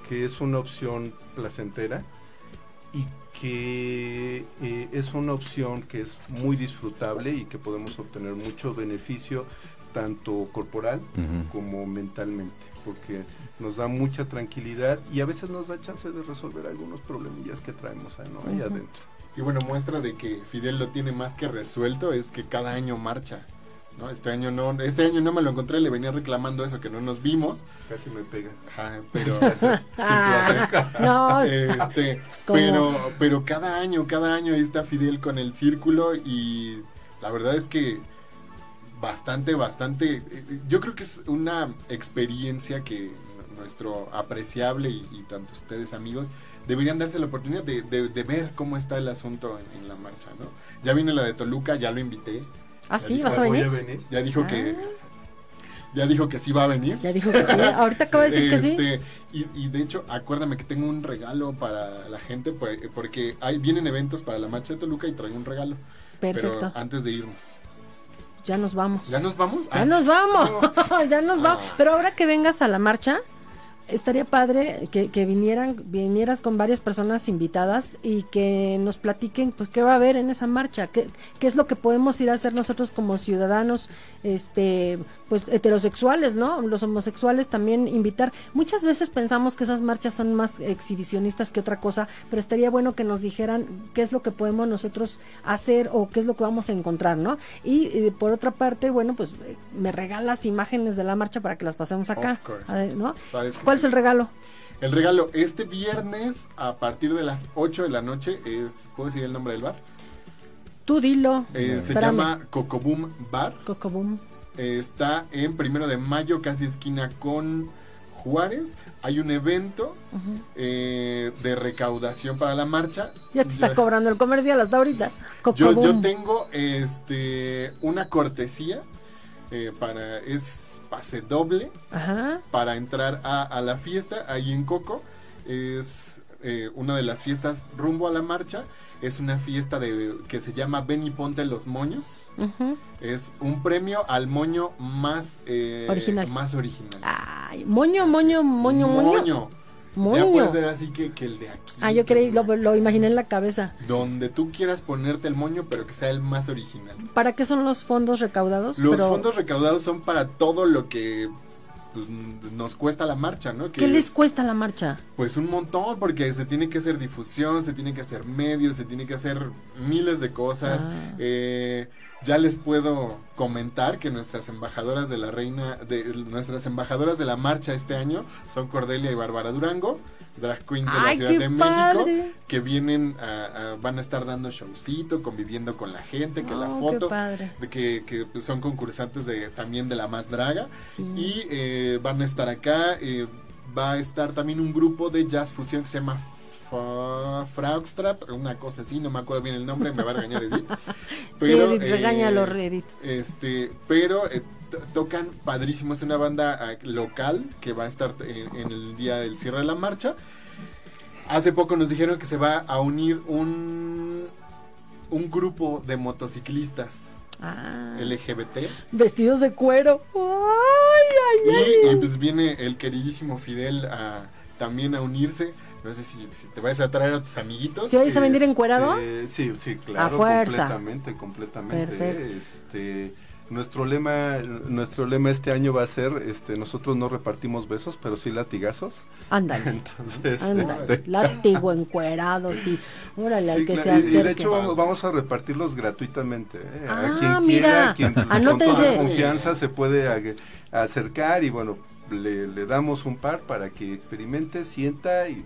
[SPEAKER 6] que es una opción placentera y que eh, es una opción que es muy disfrutable y que podemos obtener mucho beneficio tanto corporal como mentalmente, porque nos da mucha tranquilidad y a veces nos da chance de resolver algunos problemillas que traemos ahí, ¿no? ahí adentro.
[SPEAKER 5] Y bueno, muestra de que Fidel lo tiene más que resuelto es que cada año marcha. ¿no? Este año no, este año no me lo encontré, le venía reclamando eso, que no nos vimos.
[SPEAKER 6] Casi me pega.
[SPEAKER 5] Ajá, pero
[SPEAKER 3] Ah, no,
[SPEAKER 5] este, pero, pero cada año, cada año ahí está Fidel con el círculo y la verdad es que bastante, bastante, eh, yo creo que es una experiencia que nuestro apreciable y, y tanto ustedes amigos deberían darse la oportunidad de, de- de ver cómo está el asunto en, en la marcha, ¿no? Ya viene la de Toluca, ya lo invité,
[SPEAKER 3] ¿Ah, sí?
[SPEAKER 5] dijo,
[SPEAKER 3] ¿Vas a
[SPEAKER 6] Voy
[SPEAKER 3] venir?
[SPEAKER 5] ya dijo que
[SPEAKER 3] Ah.
[SPEAKER 5] ya dijo que sí va a venir.
[SPEAKER 3] Ya dijo que sí. Ahorita acaba de decir que sí.
[SPEAKER 5] Este, y, y de hecho, acuérdame que tengo un regalo para la gente, pues, porque hay, vienen eventos para la marcha de Toluca y traigo un regalo.
[SPEAKER 3] Perfecto.
[SPEAKER 5] Pero antes de irnos.
[SPEAKER 3] Ya nos vamos.
[SPEAKER 5] ¿Ya nos vamos?
[SPEAKER 3] Ya
[SPEAKER 5] Ah,
[SPEAKER 3] nos vamos, ya nos vamos.
[SPEAKER 5] Ah.
[SPEAKER 3] Pero ahora que vengas a la marcha, estaría padre que, que vinieran, vinieras con varias personas invitadas y que nos platiquen, pues, qué va a haber en esa marcha, qué, qué es lo que podemos ir a hacer nosotros como ciudadanos, este, pues, heterosexuales, ¿no? Los homosexuales también invitar. Muchas veces pensamos que esas marchas son más exhibicionistas que otra cosa, pero estaría bueno que nos dijeran qué es lo que podemos nosotros hacer o qué es lo que vamos a encontrar, ¿no? Y por otra parte, bueno, pues me regalas imágenes de la marcha para que las pasemos acá, ¿no?
[SPEAKER 5] ¿Sabes
[SPEAKER 3] Es el regalo?
[SPEAKER 5] El regalo, este viernes a partir de las 8 de la noche es, ¿puedo decir el nombre del bar?
[SPEAKER 3] Tú dilo.
[SPEAKER 5] Eh, se llama Cocoboom Bar.
[SPEAKER 3] Cocobum.
[SPEAKER 5] Eh, está en primero de mayo, casi esquina con Juárez. Hay un evento eh, de recaudación para la marcha.
[SPEAKER 3] Ya te está
[SPEAKER 5] Yo-
[SPEAKER 3] cobrando el comercial hasta ahorita.
[SPEAKER 5] Yo, yo
[SPEAKER 3] Cocobum.
[SPEAKER 5] tengo este una cortesía eh, para es pase doble
[SPEAKER 3] Ajá.
[SPEAKER 5] para entrar a, a la fiesta ahí en Coco. Es eh, una de las fiestas rumbo a la marcha. Es una fiesta de que se llama Ven y ponte los moños. Es un premio al moño más eh,
[SPEAKER 3] Original.
[SPEAKER 5] más original.
[SPEAKER 3] Ay, moño,
[SPEAKER 5] Así
[SPEAKER 3] moño,
[SPEAKER 5] es.
[SPEAKER 3] moño, moño.
[SPEAKER 5] Ya
[SPEAKER 3] Moño.
[SPEAKER 5] puede ser así que, que el de aquí
[SPEAKER 3] Ah, yo creí, lo, lo imaginé en la cabeza.
[SPEAKER 5] donde tú quieras ponerte el moño pero que sea el más original
[SPEAKER 3] ¿Para qué son los fondos recaudados?
[SPEAKER 5] Los
[SPEAKER 3] Pero,
[SPEAKER 5] fondos recaudados son para todo lo que pues, nos cuesta la marcha, ¿no? Que
[SPEAKER 3] ¿Qué les
[SPEAKER 5] es,
[SPEAKER 3] cuesta la marcha?
[SPEAKER 5] Pues un montón, porque se tiene que hacer difusión, se tiene que hacer medios, se tiene que hacer miles de cosas.
[SPEAKER 3] Ah.
[SPEAKER 5] Eh, ya les puedo comentar que nuestras embajadoras de la reina, de nuestras embajadoras de la marcha este año son Cordelia y Bárbara Durango, drag queens de la
[SPEAKER 3] ¡Ay,
[SPEAKER 5] Ciudad de
[SPEAKER 3] padre!
[SPEAKER 5] México, que vienen a, a- van a estar dando showcito, conviviendo con la gente, que la
[SPEAKER 3] Oh,
[SPEAKER 5] foto de que, que, pues, son concursantes de también de la más draga
[SPEAKER 3] Sí.
[SPEAKER 5] y eh, van a estar acá eh, va a estar también un grupo de jazz fusión que se llama Frogstrap una cosa así no me acuerdo bien el nombre me va a regañar Edith
[SPEAKER 3] sí, Edith, regáñalo, Edith.
[SPEAKER 5] este pero eh, to- tocan padrísimo es una banda ah, local que va a estar en, en el día del cierre de la marcha hace poco nos dijeron que se va a unir un un grupo de motociclistas
[SPEAKER 3] Ah,
[SPEAKER 5] LGBT
[SPEAKER 3] vestidos de cuero. Ay, ay, ay.
[SPEAKER 5] Y, y, pues viene el queridísimo Fidel a, también a unirse. No sé si, si te vas a traer a tus amiguitos.
[SPEAKER 3] ¿Sí vais a venir encuerado?
[SPEAKER 6] Este, sí, sí, claro,
[SPEAKER 3] fuerza.
[SPEAKER 6] completamente, completamente.
[SPEAKER 3] Perfecto.
[SPEAKER 6] Este, Nuestro lema, nuestro lema este año va a ser, este, nosotros no repartimos besos, pero sí latigazos.
[SPEAKER 3] Ándale.
[SPEAKER 6] Entonces, este,
[SPEAKER 3] Látigo encuerado, sí. Órale, al
[SPEAKER 6] sí,
[SPEAKER 3] que
[SPEAKER 6] claro,
[SPEAKER 3] se
[SPEAKER 6] y- y, de hecho vamos, vamos a repartirlos gratuitamente. ¿eh?
[SPEAKER 3] Ah,
[SPEAKER 6] a quien
[SPEAKER 3] mira,
[SPEAKER 6] quiera, quien con toda confianza se puede acercar y bueno, le, le damos un par para que experimente, sienta y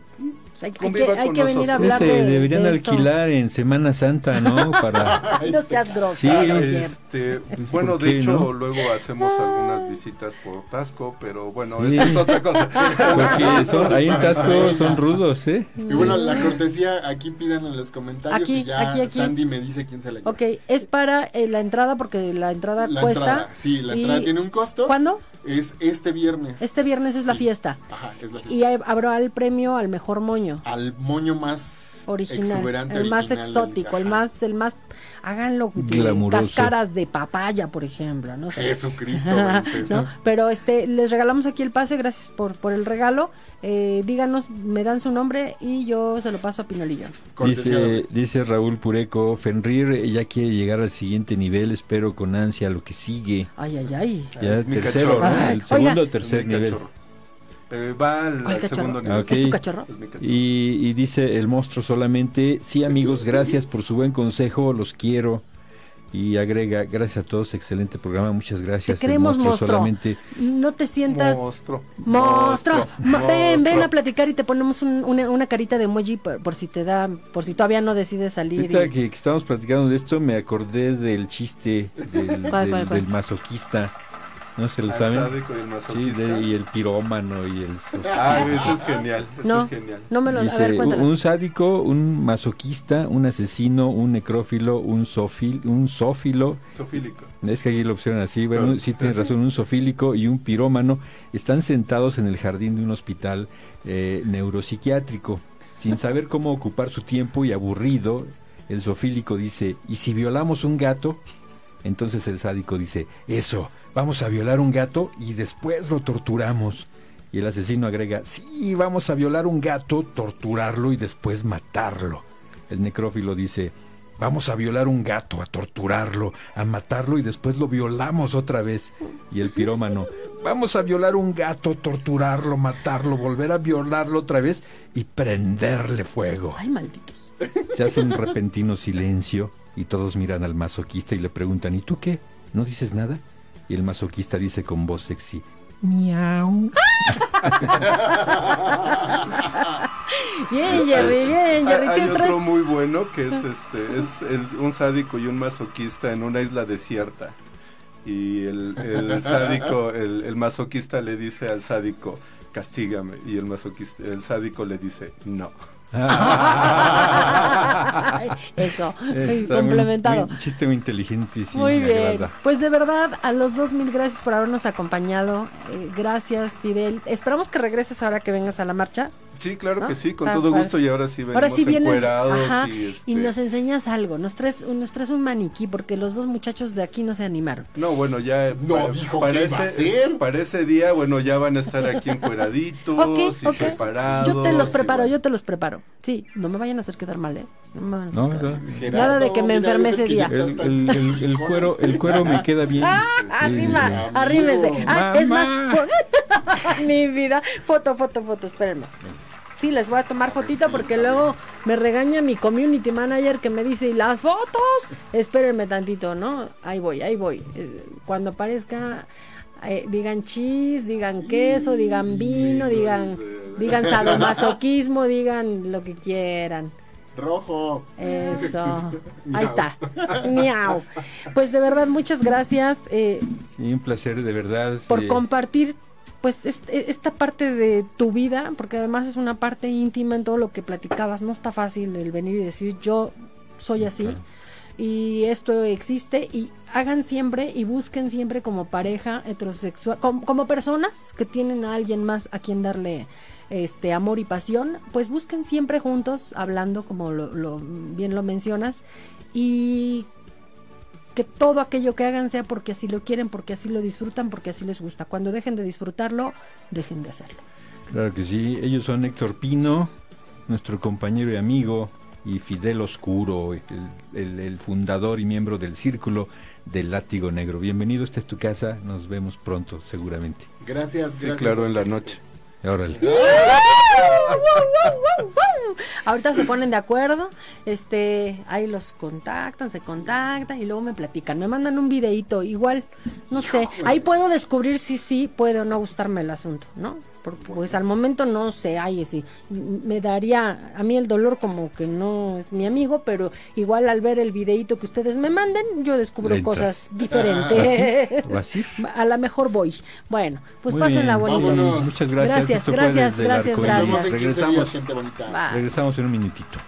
[SPEAKER 3] Pues hay, que, hay
[SPEAKER 6] con
[SPEAKER 3] que venir a hablar de,
[SPEAKER 2] deberían
[SPEAKER 3] de
[SPEAKER 2] alquilar en Semana Santa, ¿no? Para...
[SPEAKER 3] No seas grosero.
[SPEAKER 2] Sí.
[SPEAKER 6] Este, bueno,
[SPEAKER 2] ¿Por
[SPEAKER 6] de
[SPEAKER 2] qué,
[SPEAKER 6] hecho,
[SPEAKER 2] no?
[SPEAKER 6] luego hacemos algunas visitas por Tasco, pero bueno,
[SPEAKER 2] Sí.
[SPEAKER 6] esa es otra cosa.
[SPEAKER 2] Porque son, ahí en Tasco son rudos, ¿eh?
[SPEAKER 5] Y bueno, la cortesía aquí pidan en los comentarios
[SPEAKER 3] Aquí,
[SPEAKER 5] y ya
[SPEAKER 3] aquí, aquí.
[SPEAKER 5] Sandy me dice quién se la lleva.
[SPEAKER 3] Ok, es para eh, la entrada porque la entrada
[SPEAKER 5] La
[SPEAKER 3] cuesta.
[SPEAKER 5] entrada, sí, la
[SPEAKER 3] y-
[SPEAKER 5] entrada tiene un costo.
[SPEAKER 3] ¿Cuándo?
[SPEAKER 5] Es este viernes.
[SPEAKER 3] Este viernes es la fiesta.
[SPEAKER 5] Ajá, es la fiesta.
[SPEAKER 3] Y habrá el premio al mejor moño.
[SPEAKER 5] Al moño más
[SPEAKER 3] Original,
[SPEAKER 5] exuberante,
[SPEAKER 3] el más
[SPEAKER 5] original
[SPEAKER 3] exótico, el
[SPEAKER 5] ajá.
[SPEAKER 3] más, el más, háganlo de
[SPEAKER 2] Glamuroso.
[SPEAKER 3] cascaras de papaya, por ejemplo, ¿no? sé.
[SPEAKER 5] Jesucristo, vence.
[SPEAKER 3] ¿no? Pero este, les regalamos aquí el pase, gracias por, por el regalo. Eh, díganos, me dan su nombre y yo se lo paso a Pinolillo.
[SPEAKER 2] Dice, Raúl Pureco, Fenrir ya quiere llegar al siguiente nivel, espero con ansia lo que sigue.
[SPEAKER 3] Ay, ay, ay.
[SPEAKER 2] Ya
[SPEAKER 6] Es mi
[SPEAKER 2] tercero,
[SPEAKER 6] cachorro.
[SPEAKER 2] ¿no? El segundo
[SPEAKER 3] oiga.
[SPEAKER 2] o tercer nivel.
[SPEAKER 6] Eh, va al,
[SPEAKER 3] ¿Cuál
[SPEAKER 6] al
[SPEAKER 3] cachorro?
[SPEAKER 6] segundo nivel.
[SPEAKER 3] ¿Es tu cachorro?
[SPEAKER 2] Y dice el monstruo solamente, sí amigos, gracias por su buen consejo, los quiero. Y agrega, gracias a todos, excelente programa, muchas gracias.
[SPEAKER 3] Te queremos,
[SPEAKER 2] el
[SPEAKER 3] monstruo.
[SPEAKER 2] solamente.
[SPEAKER 3] No te sientas...
[SPEAKER 6] Monstruo.
[SPEAKER 3] Monstruo, ven, ven
[SPEAKER 6] monstruo.
[SPEAKER 3] a platicar y te ponemos un- una, una carita de emoji por, por si te da, por si todavía no decides salir.
[SPEAKER 2] Ahorita
[SPEAKER 3] y-
[SPEAKER 2] que, que estábamos platicando de esto, me acordé del chiste del,
[SPEAKER 3] ¿Cuál,
[SPEAKER 2] del-
[SPEAKER 3] cuál, cuál?
[SPEAKER 2] del masoquista. ¿No se lo
[SPEAKER 6] Al
[SPEAKER 2] saben?
[SPEAKER 6] sádico y el
[SPEAKER 2] Sí, de- y el pirómano y el...
[SPEAKER 6] Ah, eso es genial. Eso
[SPEAKER 3] no,
[SPEAKER 6] es genial.
[SPEAKER 3] no me lo... a
[SPEAKER 2] Dice,
[SPEAKER 3] ver, cuéntalo.
[SPEAKER 2] un sádico, un masoquista, un asesino, un necrófilo, un, sofil, un sófilo,
[SPEAKER 6] Sofílico.
[SPEAKER 2] es que aquí lo opción así, bueno,
[SPEAKER 6] Claro.
[SPEAKER 2] sí tienes razón, un sofílico y un pirómano están sentados en el jardín de un hospital eh, neuropsiquiátrico, sin saber cómo ocupar su tiempo y aburrido, el sofílico dice, ¿y si violamos un gato? Entonces el sádico dice, eso, vamos a violar un gato y después lo torturamos. Y el asesino agrega, sí, vamos a violar un gato, torturarlo y después matarlo. El necrófilo dice, vamos a violar un gato, a torturarlo, a matarlo y después lo violamos otra vez. Y el pirómano, vamos a violar un gato, torturarlo, matarlo, volver a violarlo otra vez y prenderle fuego.
[SPEAKER 3] Ay, malditos.
[SPEAKER 2] Se hace un repentino silencio y todos miran al masoquista y le preguntan, ¿y tú qué? ¿No dices nada? Y el masoquista dice con voz sexy, miau.
[SPEAKER 3] Bien, Jerry, bien, Jerry.
[SPEAKER 6] Hay
[SPEAKER 3] ¿Qué
[SPEAKER 6] otro muy bueno que es este es, es un sádico y un masoquista en una isla desierta. Y el, el sádico, el, el masoquista le dice al sádico, castígame. Y el masoquista, el sádico le dice, no.
[SPEAKER 3] Ay, Eso,
[SPEAKER 2] Está
[SPEAKER 3] complementado.
[SPEAKER 2] Muy, muy- chiste muy inteligente, sí,
[SPEAKER 3] Muy bien.
[SPEAKER 2] agrada.
[SPEAKER 3] Pues de verdad, a los dos mil gracias por habernos acompañado. Eh, gracias, Fidel. Esperamos que regreses ahora que vengas a la marcha.
[SPEAKER 6] Sí, claro
[SPEAKER 3] ¿No?
[SPEAKER 6] que sí, con todo gusto. Y ahora sí venimos
[SPEAKER 3] Ahora sí vienes
[SPEAKER 6] encuerados
[SPEAKER 3] ajá,
[SPEAKER 6] y, este,
[SPEAKER 3] y nos enseñas algo. Nos traes, nos traes un maniquí porque los dos muchachos de aquí no se animaron.
[SPEAKER 6] No, bueno, ya
[SPEAKER 5] No, dijo que iba a hacer.
[SPEAKER 6] para ese día, bueno, ya van a estar aquí encueraditos
[SPEAKER 3] Ok,
[SPEAKER 6] y preparados.
[SPEAKER 3] Yo te los preparo,
[SPEAKER 6] bueno.
[SPEAKER 3] yo te los preparo. Sí, no me vayan a hacer quedar mal, ¿eh? No me vayan a hacer
[SPEAKER 2] No,
[SPEAKER 3] quedar
[SPEAKER 2] no.
[SPEAKER 3] mal.
[SPEAKER 5] Gerardo,
[SPEAKER 3] Nada de que me enferme ese día.
[SPEAKER 2] El,
[SPEAKER 5] hasta-
[SPEAKER 2] el- el- el cuero, el cuero me queda bien.
[SPEAKER 3] Arriba,
[SPEAKER 2] sí.
[SPEAKER 3] arrímese. Ah, es más, mi vida. Foto, foto, foto, espérenme. Sí, les voy a tomar fotito porque luego me regaña mi community manager que me dice, ¿y las fotos? Espérenme tantito, ¿no? Ahí voy, ahí voy. Eh, Cuando aparezca, eh, digan cheese, digan queso, digan vino, digan, digan sadomasoquismo, digan lo que quieran.
[SPEAKER 5] Rojo.
[SPEAKER 3] Eso. Ahí está. Miau. Pues de verdad, muchas gracias. eh,
[SPEAKER 2] Sí, un placer de verdad.
[SPEAKER 3] por compartir pues est- esta parte de tu vida, porque además es una parte íntima en todo lo que platicabas. No está fácil el venir y decir yo soy así y esto existe y hagan siempre y busquen siempre como pareja heterosexual, como, como personas que tienen a alguien más a quien darle este amor y pasión, pues busquen siempre juntos, hablando como lo, lo- bien lo mencionas y que todo aquello que hagan sea porque así lo quieren, porque así lo disfrutan, porque así les gusta. Cuando dejen de disfrutarlo, dejen de hacerlo.
[SPEAKER 2] Claro que sí. Ellos son Héctor Pino, nuestro compañero y amigo, y Fidel Oscuro, el, el- el fundador y miembro del Círculo del Látigo Negro. Bienvenido, esta es tu casa, nos vemos pronto, seguramente.
[SPEAKER 5] Gracias,
[SPEAKER 6] Sí,
[SPEAKER 5] gracias.
[SPEAKER 6] claro, en la noche.
[SPEAKER 2] Órale.
[SPEAKER 3] Ahorita se ponen de acuerdo, este, ahí los contactan, se contactan y luego me platican, me mandan un videíto, igual, no sé, ahí puedo descubrir si sí puede o no gustarme el asunto, ¿no? Porque pues al momento no sé, ay, sí, me daría, a mí el dolor como que no es mi amigo, pero igual al ver el videíto que ustedes me manden, yo descubro cosas diferentes.
[SPEAKER 2] ¿Vas a ir?
[SPEAKER 3] A lo mejor voy. Bueno, pues
[SPEAKER 2] Muy bien,
[SPEAKER 3] bonito.
[SPEAKER 5] vámonos.
[SPEAKER 2] Muchas gracias.
[SPEAKER 3] Gracias,
[SPEAKER 2] Esto
[SPEAKER 3] gracias, gracias, gracias.
[SPEAKER 5] en 15 días,
[SPEAKER 2] Regresamos,
[SPEAKER 5] bonita.
[SPEAKER 2] Regresamos en un minutito.